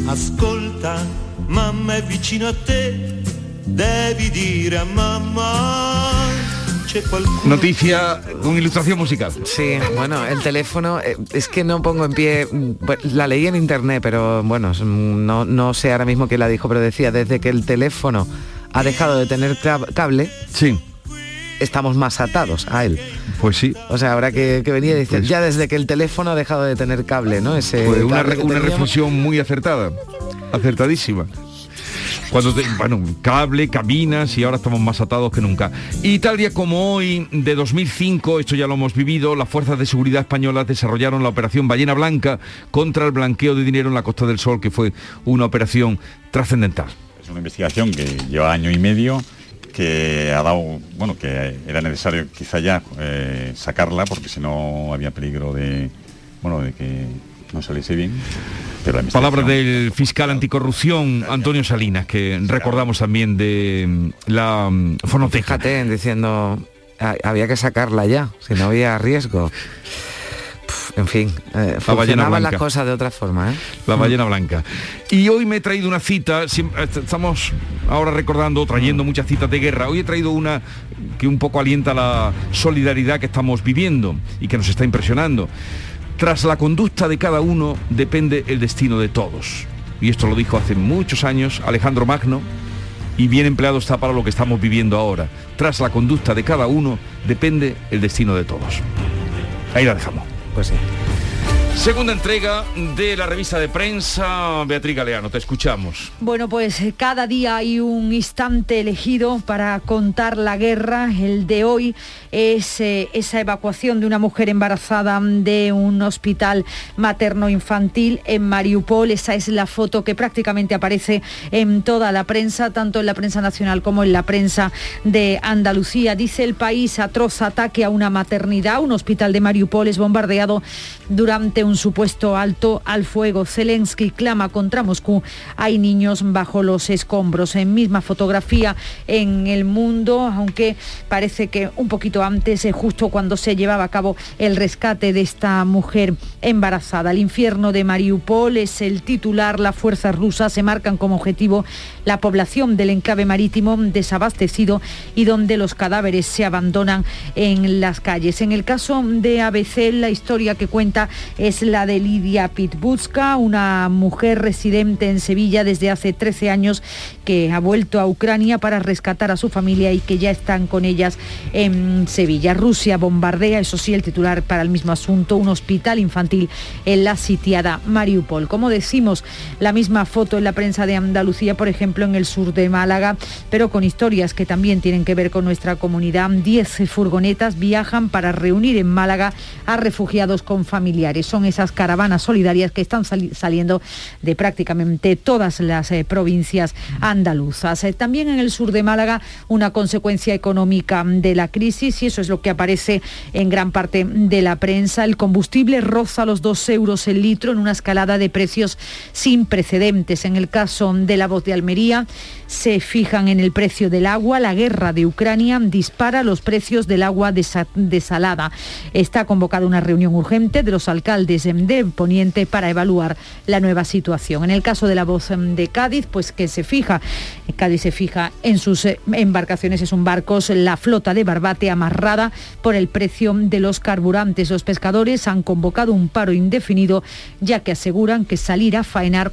Ascolta, mamma è vicino a te devi dire a mamma Noticia con ilustración musical. Sí, bueno, el teléfono, eh, es que no pongo en pie, la leí en internet, pero bueno, no, no sé ahora mismo quién la dijo, pero decía, desde que el teléfono ha dejado de tener cable, sí estamos más atados a él. Pues sí. O sea, habrá que, que venir y decir, Pues- ya desde que el teléfono ha dejado de tener cable, ¿no? Ese Pues una, una reflexión muy acertada, acertadísima. Cuando, bueno, cable, cabinas y ahora estamos más atados que nunca. Y tal día como hoy, de 2005, esto ya lo hemos vivido, las fuerzas de seguridad españolas desarrollaron la operación Ballena Blanca contra el blanqueo de dinero en la Costa del Sol, que fue una operación trascendental. Es una investigación que lleva año y medio que ha dado, bueno, que era necesario quizá ya eh, sacarla porque si no había peligro de, bueno, de que no saliese bien. Pero la investigación- Palabras del fiscal anticorrupción Antonio Salinas, que recordamos también de mm, la mm, fonoteca. Fíjate, diciendo, "Ah, había que sacarla ya, si no había riesgo. En fin, eh, ballena funcionaban las blanca. cosas de otra forma, ¿eh? La ballena blanca. Y hoy me he traído una cita, estamos ahora recordando, trayendo muchas citas de guerra. Hoy he traído una que un poco alienta la solidaridad que estamos viviendo y que nos está impresionando. Tras la conducta de cada uno depende el destino de todos. Y esto lo dijo hace muchos años Alejandro Magno y bien empleado está para lo que estamos viviendo ahora. Tras la conducta de cada uno depende el destino de todos. Ahí la dejamos. Pues sí. Segunda entrega de la revista de prensa. Beatriz Galeano, te escuchamos. Bueno, pues eh, cada día hay un instante elegido para contar la guerra. El de hoy es eh, esa evacuación de una mujer embarazada de un hospital materno-infantil en Mariupol. Esa es la foto que prácticamente aparece en toda la prensa, tanto en la prensa nacional como en la prensa de Andalucía. Dice el país, atroz ataque a una maternidad. Un hospital de Mariupol es bombardeado durante un supuesto alto al fuego. Zelensky clama contra Moscú. Hay niños bajo los escombros. En misma fotografía en el mundo, aunque parece que un poquito antes, eh, justo cuando se llevaba a cabo el rescate de esta mujer embarazada. El infierno de Mariupol es el titular. Las fuerzas rusas se marcan como objetivo la población del enclave marítimo desabastecido y donde los cadáveres se abandonan en las calles. En el caso de ABC, la historia que cuenta es la de Lidia Pitbutska, una mujer residente en Sevilla desde hace 13 años que ha vuelto a Ucrania para rescatar a su familia y que ya están con ellas en Sevilla. Rusia bombardea, eso sí, el titular para el mismo asunto, un hospital infantil en la sitiada Mariupol. Como decimos, la misma foto en la prensa de Andalucía, por ejemplo, en el sur de Málaga, pero con historias que también tienen que ver con nuestra comunidad. Diez furgonetas viajan para reunir en Málaga a refugiados con familiares. Son esas caravanas solidarias que están sali- saliendo de prácticamente todas las eh, provincias andaluzas. Eh, también en el sur de Málaga una consecuencia económica de la crisis y eso es lo que aparece en gran parte de la prensa. El combustible roza los dos euros el litro en una escalada de precios sin precedentes. En el caso de la voz de Almería se fijan en el precio del agua. La guerra de Ucrania dispara los precios del agua desa- desalada. Está convocada una reunión urgente de los alcaldes em, de Poniente para evaluar la nueva situación. En el caso de la voz em, de Cádiz, pues que se fija, Cádiz se fija en sus eh, embarcaciones, es un barcos, la flota de Barbate amarrada por el precio de los carburantes. Los pescadores han convocado un paro indefinido ya que aseguran que salir a faenar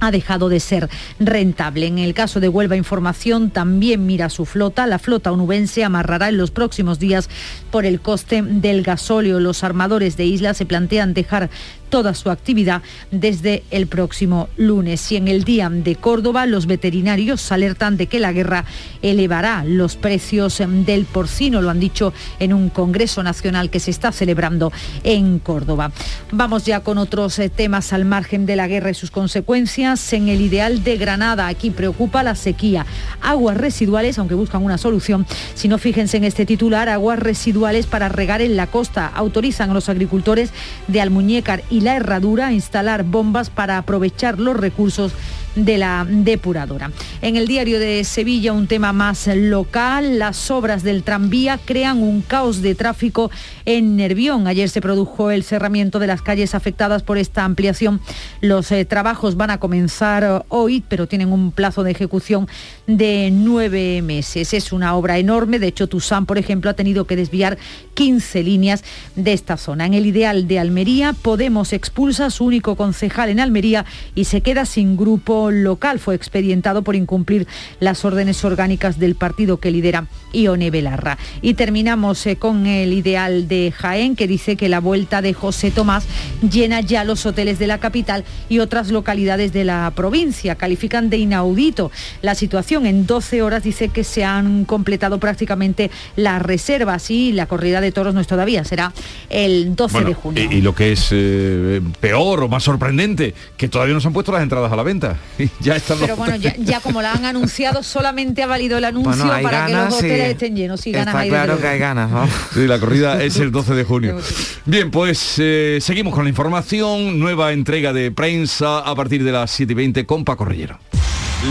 ha dejado de ser rentable. En el caso de Huelva Información también mira su flota. La flota onubense amarrará en los próximos días por el coste del gasóleo. Los armadores de isla se plantean dejar toda su actividad desde el próximo lunes. Y en el día de Córdoba, los veterinarios alertan de que la guerra elevará los precios del porcino, lo han dicho en un Congreso Nacional que se está celebrando en Córdoba. Vamos ya con otros eh, temas al margen de la guerra y sus consecuencias. En el ideal de Granada, aquí preocupa la sequía. Aguas residuales, aunque buscan una solución, si no fíjense en este titular, aguas residuales para regar en la costa. Autorizan a los agricultores de Almuñécar y la Herradura instalar bombas para aprovechar los recursos de la depuradora. En el diario de Sevilla, un tema más local, las obras del tranvía crean un caos de tráfico en Nervión. Ayer se produjo el cerramiento de las calles afectadas por esta ampliación. Los eh, trabajos van a comenzar eh, hoy, pero tienen un plazo de ejecución de nueve meses. Es una obra enorme. De hecho, Tusán, por ejemplo, ha tenido que desviar 15 líneas de esta zona. En el ideal de Almería, Podemos expulsa a su único concejal en Almería y se queda sin grupo local. Fue expedientado por incumplir las órdenes orgánicas del partido que lidera Ione Belarra. Y terminamos eh, con el ideal de Jaén, que dice que la vuelta de José Tomás llena ya los hoteles de la capital y otras localidades de la provincia. Califican de inaudito la situación. En 12 horas dice que se han completado prácticamente las reservas y la corrida de toros no es todavía, será el 12 de junio. Y, y, lo que es eh, peor o más sorprendente, que todavía no se han puesto las entradas a la venta. ya están Pero bueno, ya, ya, como la han anunciado, solamente ha valido el anuncio bueno, para ganas, que los hoteles sí. estén llenos. Y ganas Está claro que hay ganas, ¿no? Sí, la corrida es el 12 de junio. Bien, pues eh, seguimos con la información. Nueva entrega de prensa a partir de las 7 y 20 con Paco Rellero.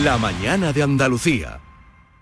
La mañana de Andalucía.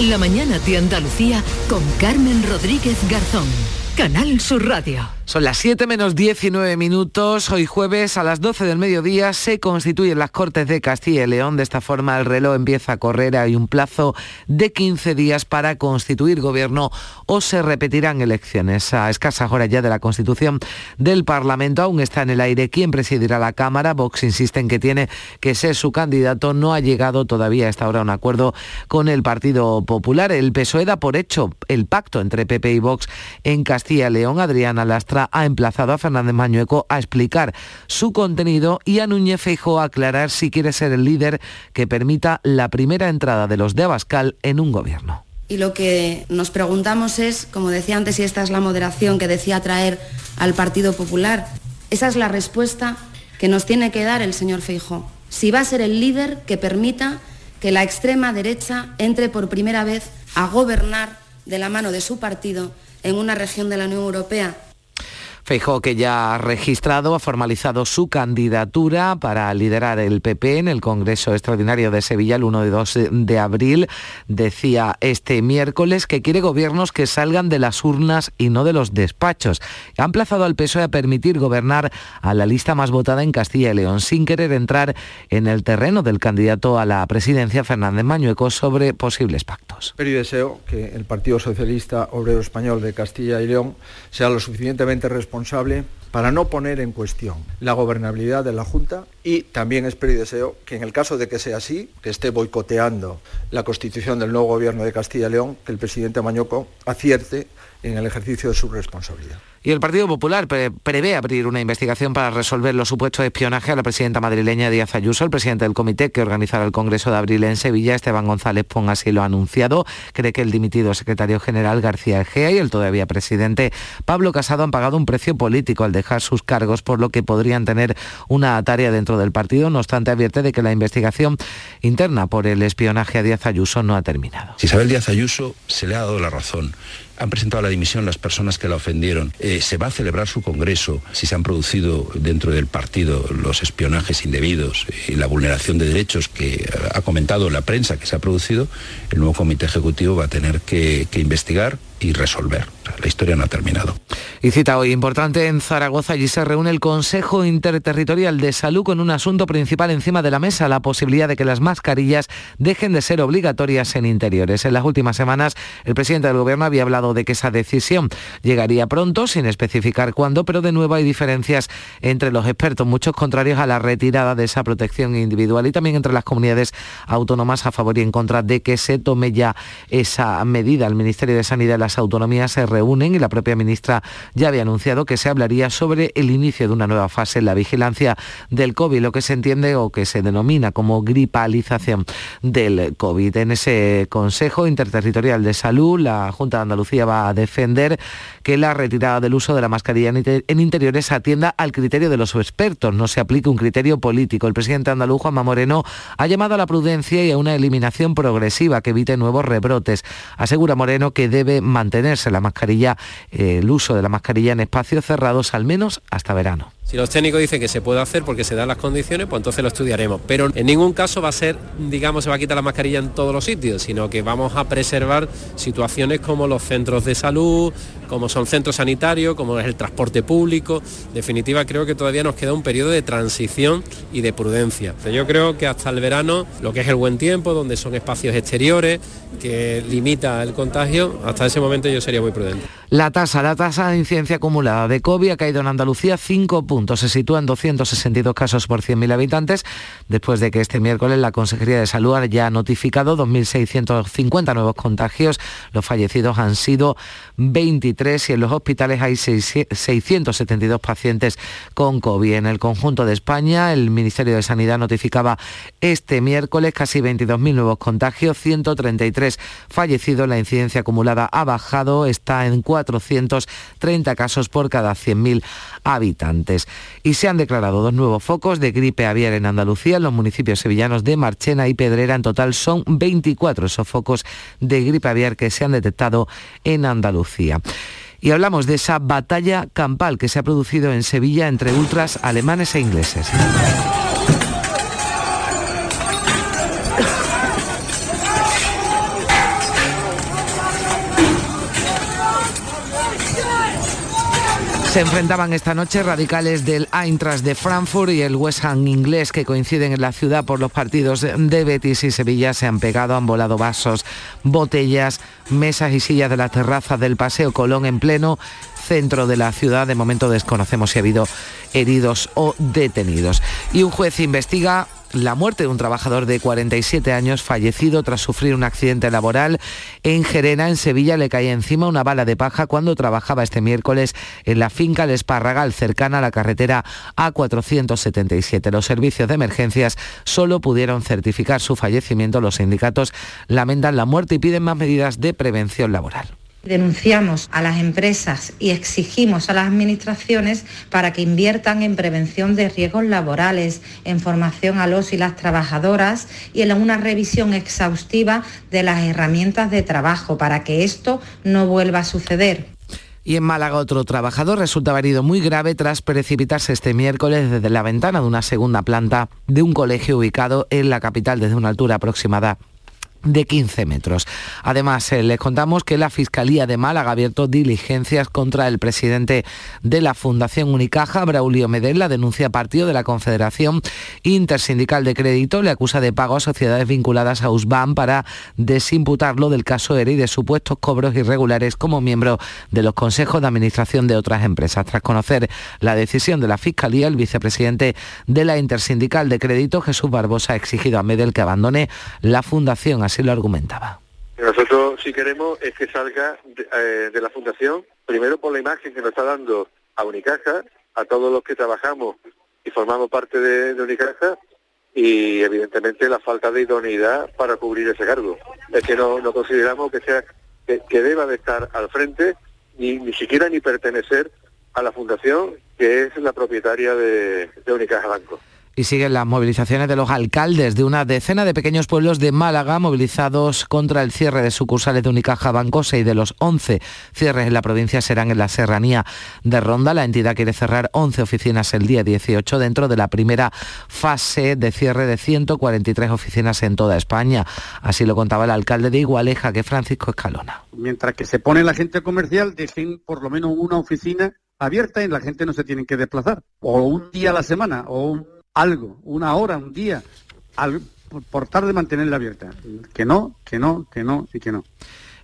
La mañana de Andalucía con Carmen Rodríguez Garzón. Canal Sur Radio. Son las 7 menos 19 minutos. Hoy jueves a las 12 del mediodía se constituyen las Cortes de Castilla y León. De esta forma el reloj empieza a correr. Hay un plazo de 15 días para constituir gobierno o se repetirán elecciones. A escasas horas ya de la constitución del Parlamento aún está en el aire quién presidirá la Cámara. Vox insiste en que tiene que ser su candidato. No ha llegado todavía a esta hora un acuerdo con el Partido Popular. El PSOE da por hecho el pacto entre PP y Vox en Castilla y León. Adriana Lastra ha emplazado a Fernández Mañueco a explicar su contenido y a Núñez Feijóo a aclarar si quiere ser el líder que permita la primera entrada de los de Abascal en un gobierno. Y lo que nos preguntamos es, como decía antes, y esta es la moderación que decía traer al Partido Popular, esa es la respuesta que nos tiene que dar el señor Feijóo. Si va a ser el líder que permita que la extrema derecha entre por primera vez a gobernar de la mano de su partido en una región de la Unión Europea Feijó, que ya ha registrado, ha formalizado su candidatura para liderar el PP en el Congreso Extraordinario de Sevilla el 1 y 2 de abril. Decía este miércoles que quiere gobiernos que salgan de las urnas y no de los despachos. Ha emplazado al PSOE a permitir gobernar a la lista más votada en Castilla y León, sin querer entrar en el terreno del candidato a la presidencia, Fernández Mañueco, sobre posibles pactos. Pero yo deseo que el Partido Socialista Obrero Español de Castilla y León sea lo suficientemente responsable responsable para no poner en cuestión la gobernabilidad de la Junta y también espero y deseo que en el caso de que sea así, que esté boicoteando la constitución del nuevo gobierno de Castilla y León, que el presidente Mañoco acierte en el ejercicio de su responsabilidad. Y el Partido Popular pre prevé abrir una investigación para resolver los supuestos espionaje a la presidenta madrileña Díaz Ayuso. El presidente del comité que organizará el Congreso de Abril en Sevilla, Esteban González Pon, así lo ha anunciado. Cree que el dimitido secretario general García Egea y el todavía presidente Pablo Casado han pagado un precio político al dejar sus cargos, por lo que podrían tener una tarea dentro del partido. No obstante, advierte de que la investigación interna por el espionaje a Díaz Ayuso no ha terminado. Isabel Díaz Ayuso se le ha dado la razón han presentado la dimisión las personas que la ofendieron. Eh, se va a celebrar su congreso si se han producido dentro del partido los espionajes indebidos y la vulneración de derechos que ha comentado la prensa que se ha producido. El nuevo comité ejecutivo va a tener que, que investigar y resolver. La historia no ha terminado. Y cita hoy importante en Zaragoza, allí se reúne el Consejo Interterritorial de Salud con un asunto principal encima de la mesa, la posibilidad de que las mascarillas dejen de ser obligatorias en interiores. En las últimas semanas, el presidente del Gobierno había hablado de que esa decisión llegaría pronto, sin especificar cuándo, pero de nuevo hay diferencias entre los expertos, muchos contrarios a la retirada de esa protección individual y también entre las comunidades autónomas a favor y en contra de que se tome ya esa medida. El Ministerio de Sanidad y la las autonomías se reúnen y la propia ministra ya había anunciado que se hablaría sobre el inicio de una nueva fase en la vigilancia del COVID, lo que se entiende o que se denomina como gripalización del COVID. En ese Consejo Interterritorial de Salud, la Junta de Andalucía va a defender que la retirada del uso de la mascarilla en interiores atienda al criterio de los expertos, no se aplique un criterio político. El presidente andaluz, Juanma Moreno, ha llamado a la prudencia y a una eliminación progresiva que evite nuevos rebrotes. Asegura Moreno que debe mantenerse la mascarilla, eh, el uso de la mascarilla en espacios cerrados al menos hasta verano. Si los técnicos dicen que se puede hacer porque se dan las condiciones, pues entonces lo estudiaremos. Pero en ningún caso va a ser, digamos, se va a quitar la mascarilla en todos los sitios, sino que vamos a preservar situaciones como los centros de salud, como son centros sanitarios, como es el transporte público. En definitiva, creo que todavía nos queda un periodo de transición y de prudencia. Yo creo que hasta el verano, lo que es el buen tiempo, donde son espacios exteriores, que limita el contagio, hasta ese momento yo sería muy prudente. La tasa, la tasa de incidencia acumulada de COVID ha caído en Andalucía 5 Se sitúa en 262 casos por 100.000 habitantes, después de que este miércoles la Consejería de Salud haya notificado 2.650 nuevos contagios. Los fallecidos han sido 23 y en los hospitales hay 672 pacientes con COVID. En el conjunto de España, el Ministerio de Sanidad notificaba este miércoles casi 22.000 nuevos contagios, 133 fallecidos. La incidencia acumulada ha bajado, está en 4 430 casos por cada 100.000 habitantes. Y se han declarado dos nuevos focos de gripe aviar en Andalucía, en los municipios sevillanos de Marchena y Pedrera. En total son 24 esos focos de gripe aviar que se han detectado en Andalucía. Y hablamos de esa batalla campal que se ha producido en Sevilla entre ultras alemanes e ingleses. Se enfrentaban esta noche radicales del Eintracht de Frankfurt y el West Ham inglés que coinciden en la ciudad por los partidos de Betis y Sevilla. Se han pegado, han volado vasos, botellas, mesas y sillas de la terraza del Paseo Colón en pleno centro de la ciudad. De momento desconocemos si ha habido heridos o detenidos. Y un juez investiga la muerte de un trabajador de 47 años fallecido tras sufrir un accidente laboral en Gerena, en Sevilla. Le caía encima una bala de paja cuando trabajaba este miércoles en la finca El Esparragal, cercana a la carretera A477. Los servicios de emergencias solo pudieron certificar su fallecimiento. Los sindicatos lamentan la muerte y piden más medidas de prevención laboral. Denunciamos a las empresas y exigimos a las administraciones para que inviertan en prevención de riesgos laborales, en formación a los y las trabajadoras y en una revisión exhaustiva de las herramientas de trabajo para que esto no vuelva a suceder. Y en Málaga otro trabajador resulta herido muy grave tras precipitarse este miércoles desde la ventana de una segunda planta de un colegio ubicado en la capital desde una altura aproximada de 15 metros. Además, eh, les contamos que la Fiscalía de Málaga ha abierto diligencias contra el presidente de la Fundación Unicaja, Braulio Medel. La denuncia partido de la Confederación Intersindical de Crédito. Le acusa de pago a sociedades vinculadas a USBAN para desimputarlo del caso ERE y de supuestos cobros irregulares como miembro de los consejos de administración de otras empresas. Tras conocer la decisión de la Fiscalía, el vicepresidente de la Intersindical de Crédito, Jesús Barbosa, ha exigido a Medel que abandone la fundación lo argumentaba. Nosotros si queremos es que salga eh, de, la Fundación, primero por la imagen que nos está dando a Unicaja, a todos los que trabajamos y formamos parte de, Unicaja, y evidentemente la falta de idoneidad para cubrir ese cargo. Es que no, consideramos que sea que, deba de estar al frente ni, ni siquiera ni pertenecer a la fundación que es la propietaria de Unicaja Banco y siguen las movilizaciones de los alcaldes de una decena de pequeños pueblos de Málaga movilizados contra el cierre de sucursales de Unicaja Bancose y de los 11 cierres en la provincia serán en la serranía de Ronda. La entidad quiere cerrar 11 oficinas el día 18 dentro de la primera fase de cierre de 143 oficinas en toda España. Así lo contaba el alcalde de Igualeja, que Francisco Escalona. Mientras que se pone la gente comercial, dejen por lo menos una oficina abierta y la gente no se tiene que desplazar. O un día a la semana, o algo, una hora, un día, al, por, tarde mantenerla abierta. Que no, que no, que no y que no.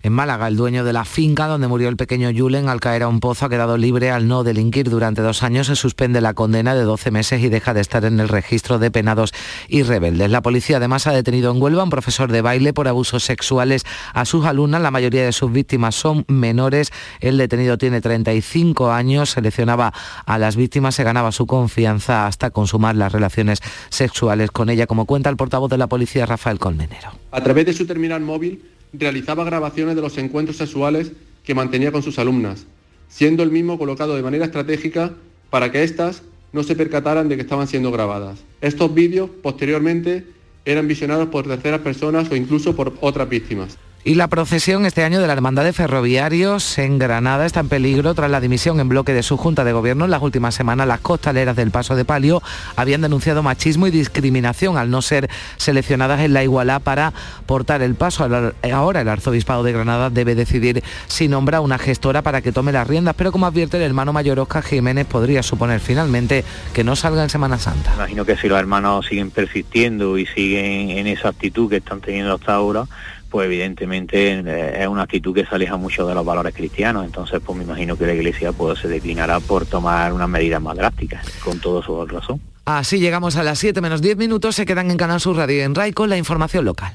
En Málaga, el dueño de la finca donde murió el pequeño Julen al caer a un pozo ha quedado libre al no delinquir durante dos años. Se suspende la condena de 12 meses y deja de estar en el registro de penados y rebeldes. La policía además ha detenido en Huelva a un profesor de baile por abusos sexuales a sus alumnas. La mayoría de sus víctimas son menores. El detenido tiene 35 años, seleccionaba a las víctimas, se ganaba su confianza hasta consumar las relaciones sexuales con ella, como cuenta el portavoz de la policía Rafael Colmenero. A través de su terminal móvil realizaba grabaciones de los encuentros sexuales que mantenía con sus alumnas, siendo el mismo colocado de manera estratégica para que éstas no se percataran de que estaban siendo grabadas. Estos vídeos posteriormente eran visionados por terceras personas o incluso por otras víctimas. Y la procesión este año de la Hermandad de Ferroviarios en Granada está en peligro tras la dimisión en bloque de su Junta de Gobierno. En las últimas semanas las costaleras del Paso de Palio habían denunciado machismo y discriminación al no ser seleccionadas en la igualdad para portar el paso. Ahora el Arzobispado de Granada debe decidir si nombra una gestora para que tome las riendas, pero como advierte el hermano mayor Oscar Jiménez, podría suponer finalmente que no salga en Semana Santa. Imagino que si los hermanos siguen persistiendo y siguen en esa actitud que están teniendo hasta ahora, pues evidentemente eh, es una actitud que se aleja mucho de los valores cristianos, entonces pues me imagino que la Iglesia pues, se declinará por tomar unas medidas más drásticas, con todo su razón. Así llegamos a las 7 menos 10 minutos, se quedan en Canal Sur Radio en RAI con la información local.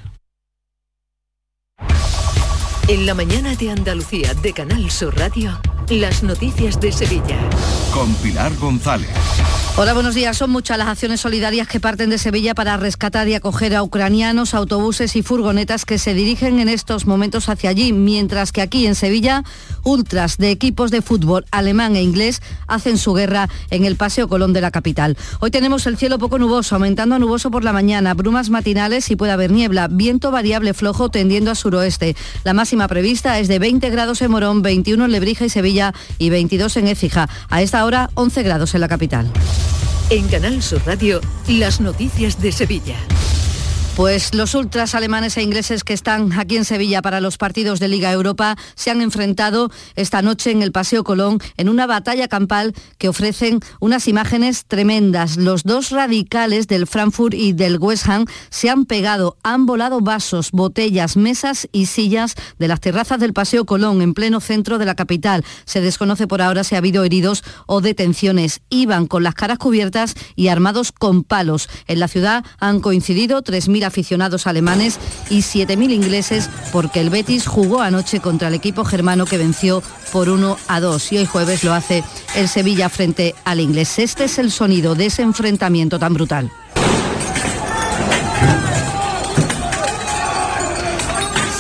En la mañana de Andalucía de Canal Sur Radio, las noticias de Sevilla. Con Pilar González. Hola, buenos días. Son muchas las acciones solidarias que parten de Sevilla para rescatar y acoger a ucranianos, autobuses y furgonetas que se dirigen en estos momentos hacia allí, mientras que aquí en Sevilla, ultras de equipos de fútbol alemán e inglés hacen su guerra en el Paseo Colón de la capital. Hoy tenemos el cielo poco nuboso, aumentando a nuboso por la mañana, brumas matinales y puede haber niebla, viento variable flojo tendiendo a suroeste. La máxima prevista es de 20 grados en Morón, 21 en Lebrija y Sevilla y 22 en Écija. A esta hora 11 grados en la capital. En Canal Sur Radio, las noticias de Sevilla. Pues los ultras alemanes e ingleses que están aquí en Sevilla para los partidos de Liga Europa se han enfrentado esta noche en el Paseo Colón en una batalla campal que ofrecen unas imágenes tremendas. Los dos radicales del Frankfurt y del West Ham se han pegado, han volado vasos, botellas, mesas y sillas de las terrazas del Paseo Colón en pleno centro de la capital. Se desconoce por ahora si ha habido heridos o detenciones. Iban con las caras cubiertas y armados con palos. En la ciudad han coincidido 3.000 aficionados alemanes y 7.000 ingleses porque el Betis jugó anoche contra el equipo germano que venció por 1 a 2 y hoy jueves lo hace el Sevilla frente al inglés. Este es el sonido de ese enfrentamiento tan brutal.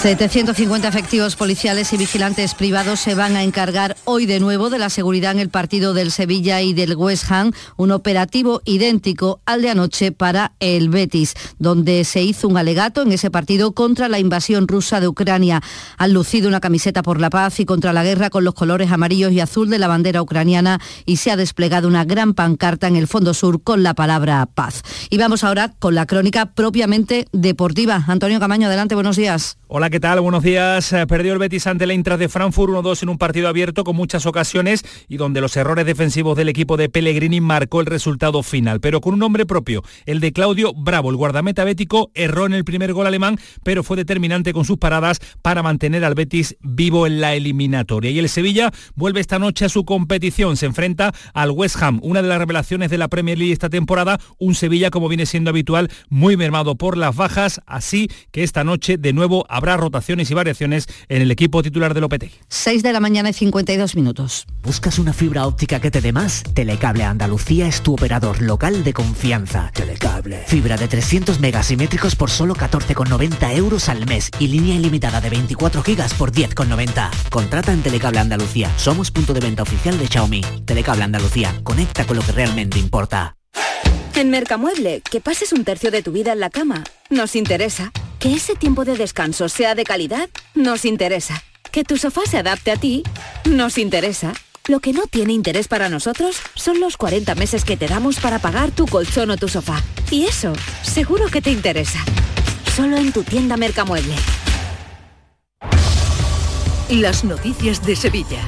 750 efectivos policiales y vigilantes privados se van a encargar hoy de nuevo de la seguridad en el partido del Sevilla y del West Ham, un operativo idéntico al de anoche para el Betis, donde se hizo un alegato en ese partido contra la invasión rusa de Ucrania. Han lucido una camiseta por la paz y contra la guerra con los colores amarillos y azul de la bandera ucraniana y se ha desplegado una gran pancarta en el fondo sur con la palabra paz. Y vamos ahora con la crónica propiamente deportiva. Antonio Camaño, adelante, buenos días. Hola, ¿qué tal? Buenos días. Eh, perdió el Betis ante la Eintracht de Frankfurt 1-2 en un partido abierto con muchas ocasiones y donde los errores defensivos del equipo de Pellegrini marcó el resultado final, pero con un nombre propio, el de Claudio Bravo, el guardameta bético, erró en el primer gol alemán, pero fue determinante con sus paradas para mantener al Betis vivo en la eliminatoria. Y el Sevilla vuelve esta noche a su competición, se enfrenta al West Ham, una de las revelaciones de la Premier League esta temporada, un Sevilla como viene siendo habitual, muy mermado por las bajas, así que esta noche de nuevo habrá rotaciones y variaciones en el equipo titular del OPT. 6 de la mañana y 52 minutos. ¿Buscas una fibra óptica que te dé más? Telecable Andalucía es tu operador local de confianza. Telecable. Fibra de 300 megasimétricos por solo 14,90 euros al mes y línea ilimitada de 24 gigas por 10,90. Contrata en Telecable Andalucía. Somos punto de venta oficial de Xiaomi. Telecable Andalucía. Conecta con lo que realmente importa. En Mercamueble, que pases un tercio de tu vida en la cama, nos interesa. Que ese tiempo de descanso sea de calidad, nos interesa. Que tu sofá se adapte a ti, nos interesa. Lo que no tiene interés para nosotros son los 40 meses que te damos para pagar tu colchón o tu sofá. Y eso, seguro que te interesa. Solo en tu tienda Mercamueble. Las noticias de Sevilla.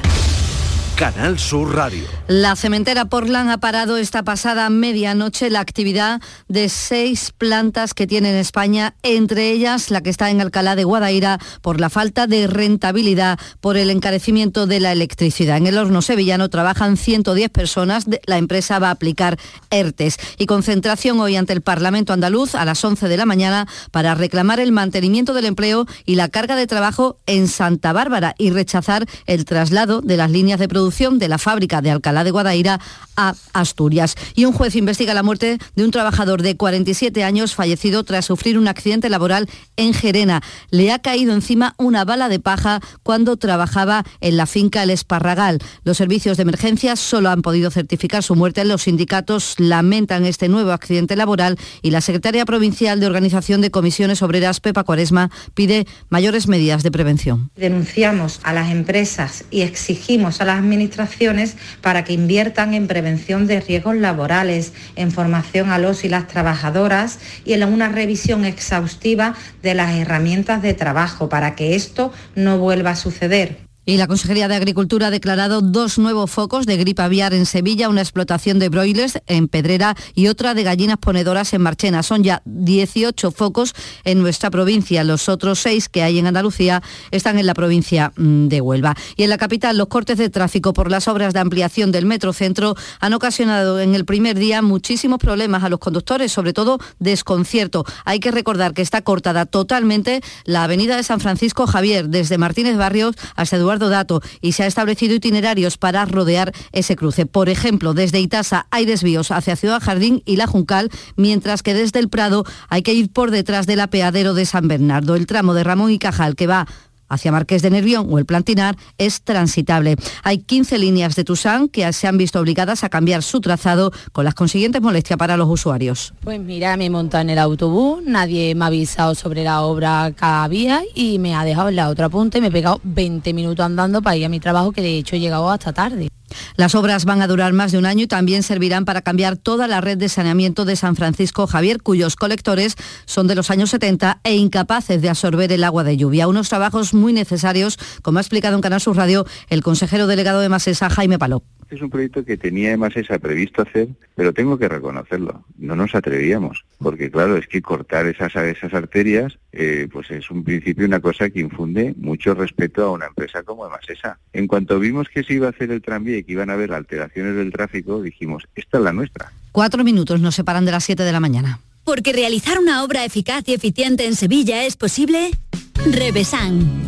Canal Sur Radio. La cementera Portland ha parado esta pasada medianoche la actividad de seis plantas que tiene en España, entre ellas la que está en Alcalá de Guadaira, por la falta de rentabilidad por el encarecimiento de la electricidad. En el horno sevillano trabajan 110 personas. La empresa va a aplicar ERTES y concentración hoy ante el Parlamento andaluz a las 11 de la mañana para reclamar el mantenimiento del empleo y la carga de trabajo en Santa Bárbara y rechazar el traslado de las líneas de producción de la fábrica de Alcalá de Guadaira a Asturias. Y un juez investiga la muerte de un trabajador de 47 años fallecido tras sufrir un accidente laboral en Gerena. Le ha caído encima una bala de paja cuando trabajaba en la finca El Esparragal. Los servicios de emergencia solo han podido certificar su muerte. Los sindicatos lamentan este nuevo accidente laboral y la secretaria provincial de Organización de Comisiones Obreras, Pepa Cuaresma, pide mayores medidas de prevención. Denunciamos a las empresas y exigimos a las administraciones administraciones para que inviertan en prevención de riesgos laborales, en formación a los y las trabajadoras y en una revisión exhaustiva de las herramientas de trabajo para que esto no vuelva a suceder. Y la Consejería de Agricultura ha declarado dos nuevos focos de gripe aviar en Sevilla, una explotación de broilers en Pedrera y otra de gallinas ponedoras en Marchena. Son ya 18 focos en nuestra provincia. Los otros seis que hay en Andalucía están en la provincia mm, de Huelva. Y en la capital, los cortes de tráfico por las obras de ampliación del metrocentro han ocasionado en el primer día muchísimos problemas a los conductores, sobre todo desconcierto. Hay que recordar que está cortada totalmente la avenida de San Francisco Javier, desde Martínez Barrios hasta Eduardo Dato y se ha establecido itinerarios para rodear ese cruce. Por ejemplo, desde Itasa hay desvíos hacia Ciudad Jardín y La Juncal, mientras que desde el Prado hay que ir por detrás del apeadero de San Bernardo. El tramo de Ramón y Cajal que va hacia Marqués de Nervión o el Plantinar es transitable. Hay 15 líneas de Tusán que se han visto obligadas a cambiar su trazado con las consiguientes molestias para los usuarios. Pues mira, me he montado en el autobús, nadie me ha avisado sobre la obra que había y me ha dejado en la otra punta y me he pegado 20 minutos andando para ir a mi trabajo que de hecho he llegado hasta tarde. Las obras van a durar más de un año y también servirán para cambiar toda la red de saneamiento de San Francisco Javier, cuyos colectores son de los años 70 e incapaces de absorber el agua de lluvia. Unos trabajos muy necesarios, como ha explicado en Canal Sur Radio el consejero delegado de Masesa, Jaime Palop. Este es un proyecto que tenía esa previsto hacer, pero tengo que reconocerlo, no nos atrevíamos, porque claro, es que cortar esas, esas arterias, eh, pues es un principio una cosa que infunde mucho respeto a una empresa como Emasesa. En cuanto vimos que se iba a hacer el tranvía y que iban a haber alteraciones del tráfico, dijimos, esta es la nuestra. Cuatro minutos nos separan de las siete de la mañana. Porque realizar una obra eficaz y eficiente en Sevilla es posible. Revesan.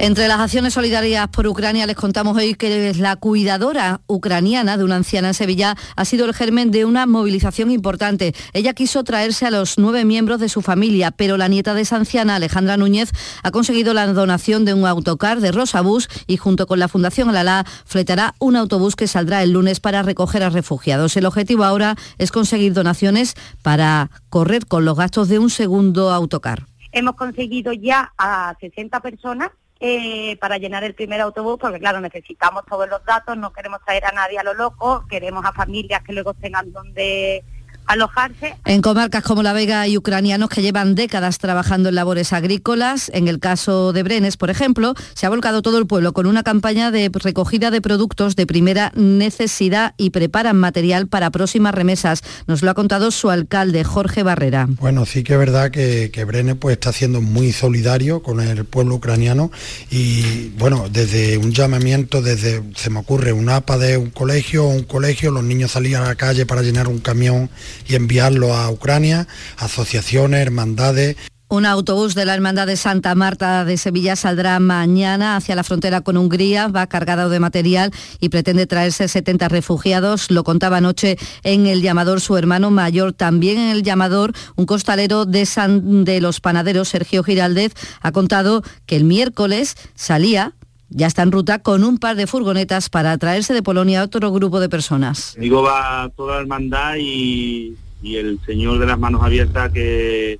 Entre las acciones solidarias por Ucrania les contamos hoy que la cuidadora ucraniana de una anciana en Sevilla ha sido el germen de una movilización importante. Ella quiso traerse a los nueve miembros de su familia, pero la nieta de esa anciana, Alejandra Núñez, ha conseguido la donación de un autocar de Rosabús y junto con la Fundación Alalá fletará un autobús que saldrá el lunes para recoger a refugiados. El objetivo ahora es conseguir donaciones para correr con los gastos de un segundo autocar. Hemos conseguido ya a 60 personas eh, para llenar el primer autobús, porque claro, necesitamos todos los datos, no queremos traer a nadie a lo loco, queremos a familias que luego tengan donde alojarse. En comarcas como La Vega hay ucranianos que llevan décadas trabajando en labores agrícolas. En el caso de Brenes, por ejemplo, se ha volcado todo el pueblo con una campaña de recogida de productos de primera necesidad y preparan material para próximas remesas. Nos lo ha contado su alcalde, Jorge Barrera. Bueno, sí que es verdad que, que Brenes pues, está siendo muy solidario con el pueblo ucraniano y bueno, desde un llamamiento, desde se me ocurre un APA de un colegio, un colegio, los niños salían a la calle para llenar un camión y enviarlo a Ucrania, asociaciones, hermandades. Un autobús de la Hermandad de Santa Marta de Sevilla saldrá mañana hacia la frontera con Hungría, va cargado de material y pretende traerse 70 refugiados. Lo contaba anoche en el llamador su hermano mayor. También en el llamador, un costalero de, San, de los panaderos, Sergio Giraldez, ha contado que el miércoles salía ya está en ruta con un par de furgonetas para traerse de Polonia a otro grupo de personas. Digo, va toda la hermandad y, el señor de las manos abiertas que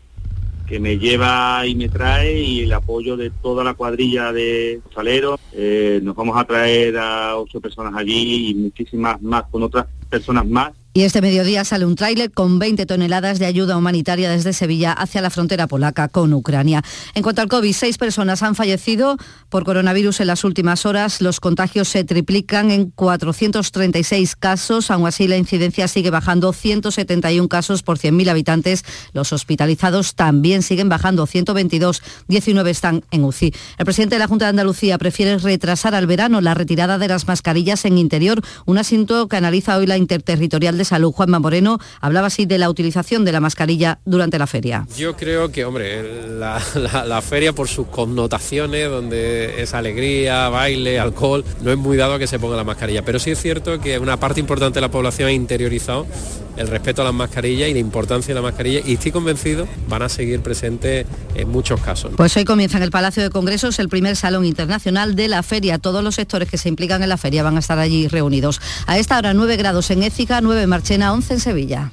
que me lleva y me trae y el apoyo de toda la cuadrilla de saleros. Eh, nos vamos a traer a ocho personas allí y muchísimas más con otras personas más y este mediodía sale un tráiler con 20 toneladas de ayuda humanitaria desde Sevilla hacia la frontera polaca con Ucrania. En cuanto al COVID, seis personas han fallecido por coronavirus en las últimas horas. Los contagios se triplican en 436 casos. Aún así, la incidencia sigue bajando 171 casos por 100.000 habitantes. Los hospitalizados también siguen bajando 122, 19 están en UCI. El presidente de la Junta de Andalucía prefiere retrasar al verano la retirada de las mascarillas en interior, un que analiza hoy la Interterritorial de Salud, Juanma Moreno, hablaba así de la utilización de la mascarilla durante la feria. Yo creo que, hombre, la, feria por sus connotaciones, donde es alegría, baile, alcohol, no es muy dado a que se ponga la mascarilla, pero sí es cierto que una parte importante de la población ha interiorizado el respeto a las mascarillas y la importancia de la mascarilla y estoy convencido van a seguir presentes en muchos casos. Pues hoy comienza en el Palacio de Congresos el primer Salón Internacional de la Feria. Todos los sectores que se implican en la feria van a estar allí reunidos. A esta hora 9 grados en Écija, 9 en Marchena, 11 en Sevilla.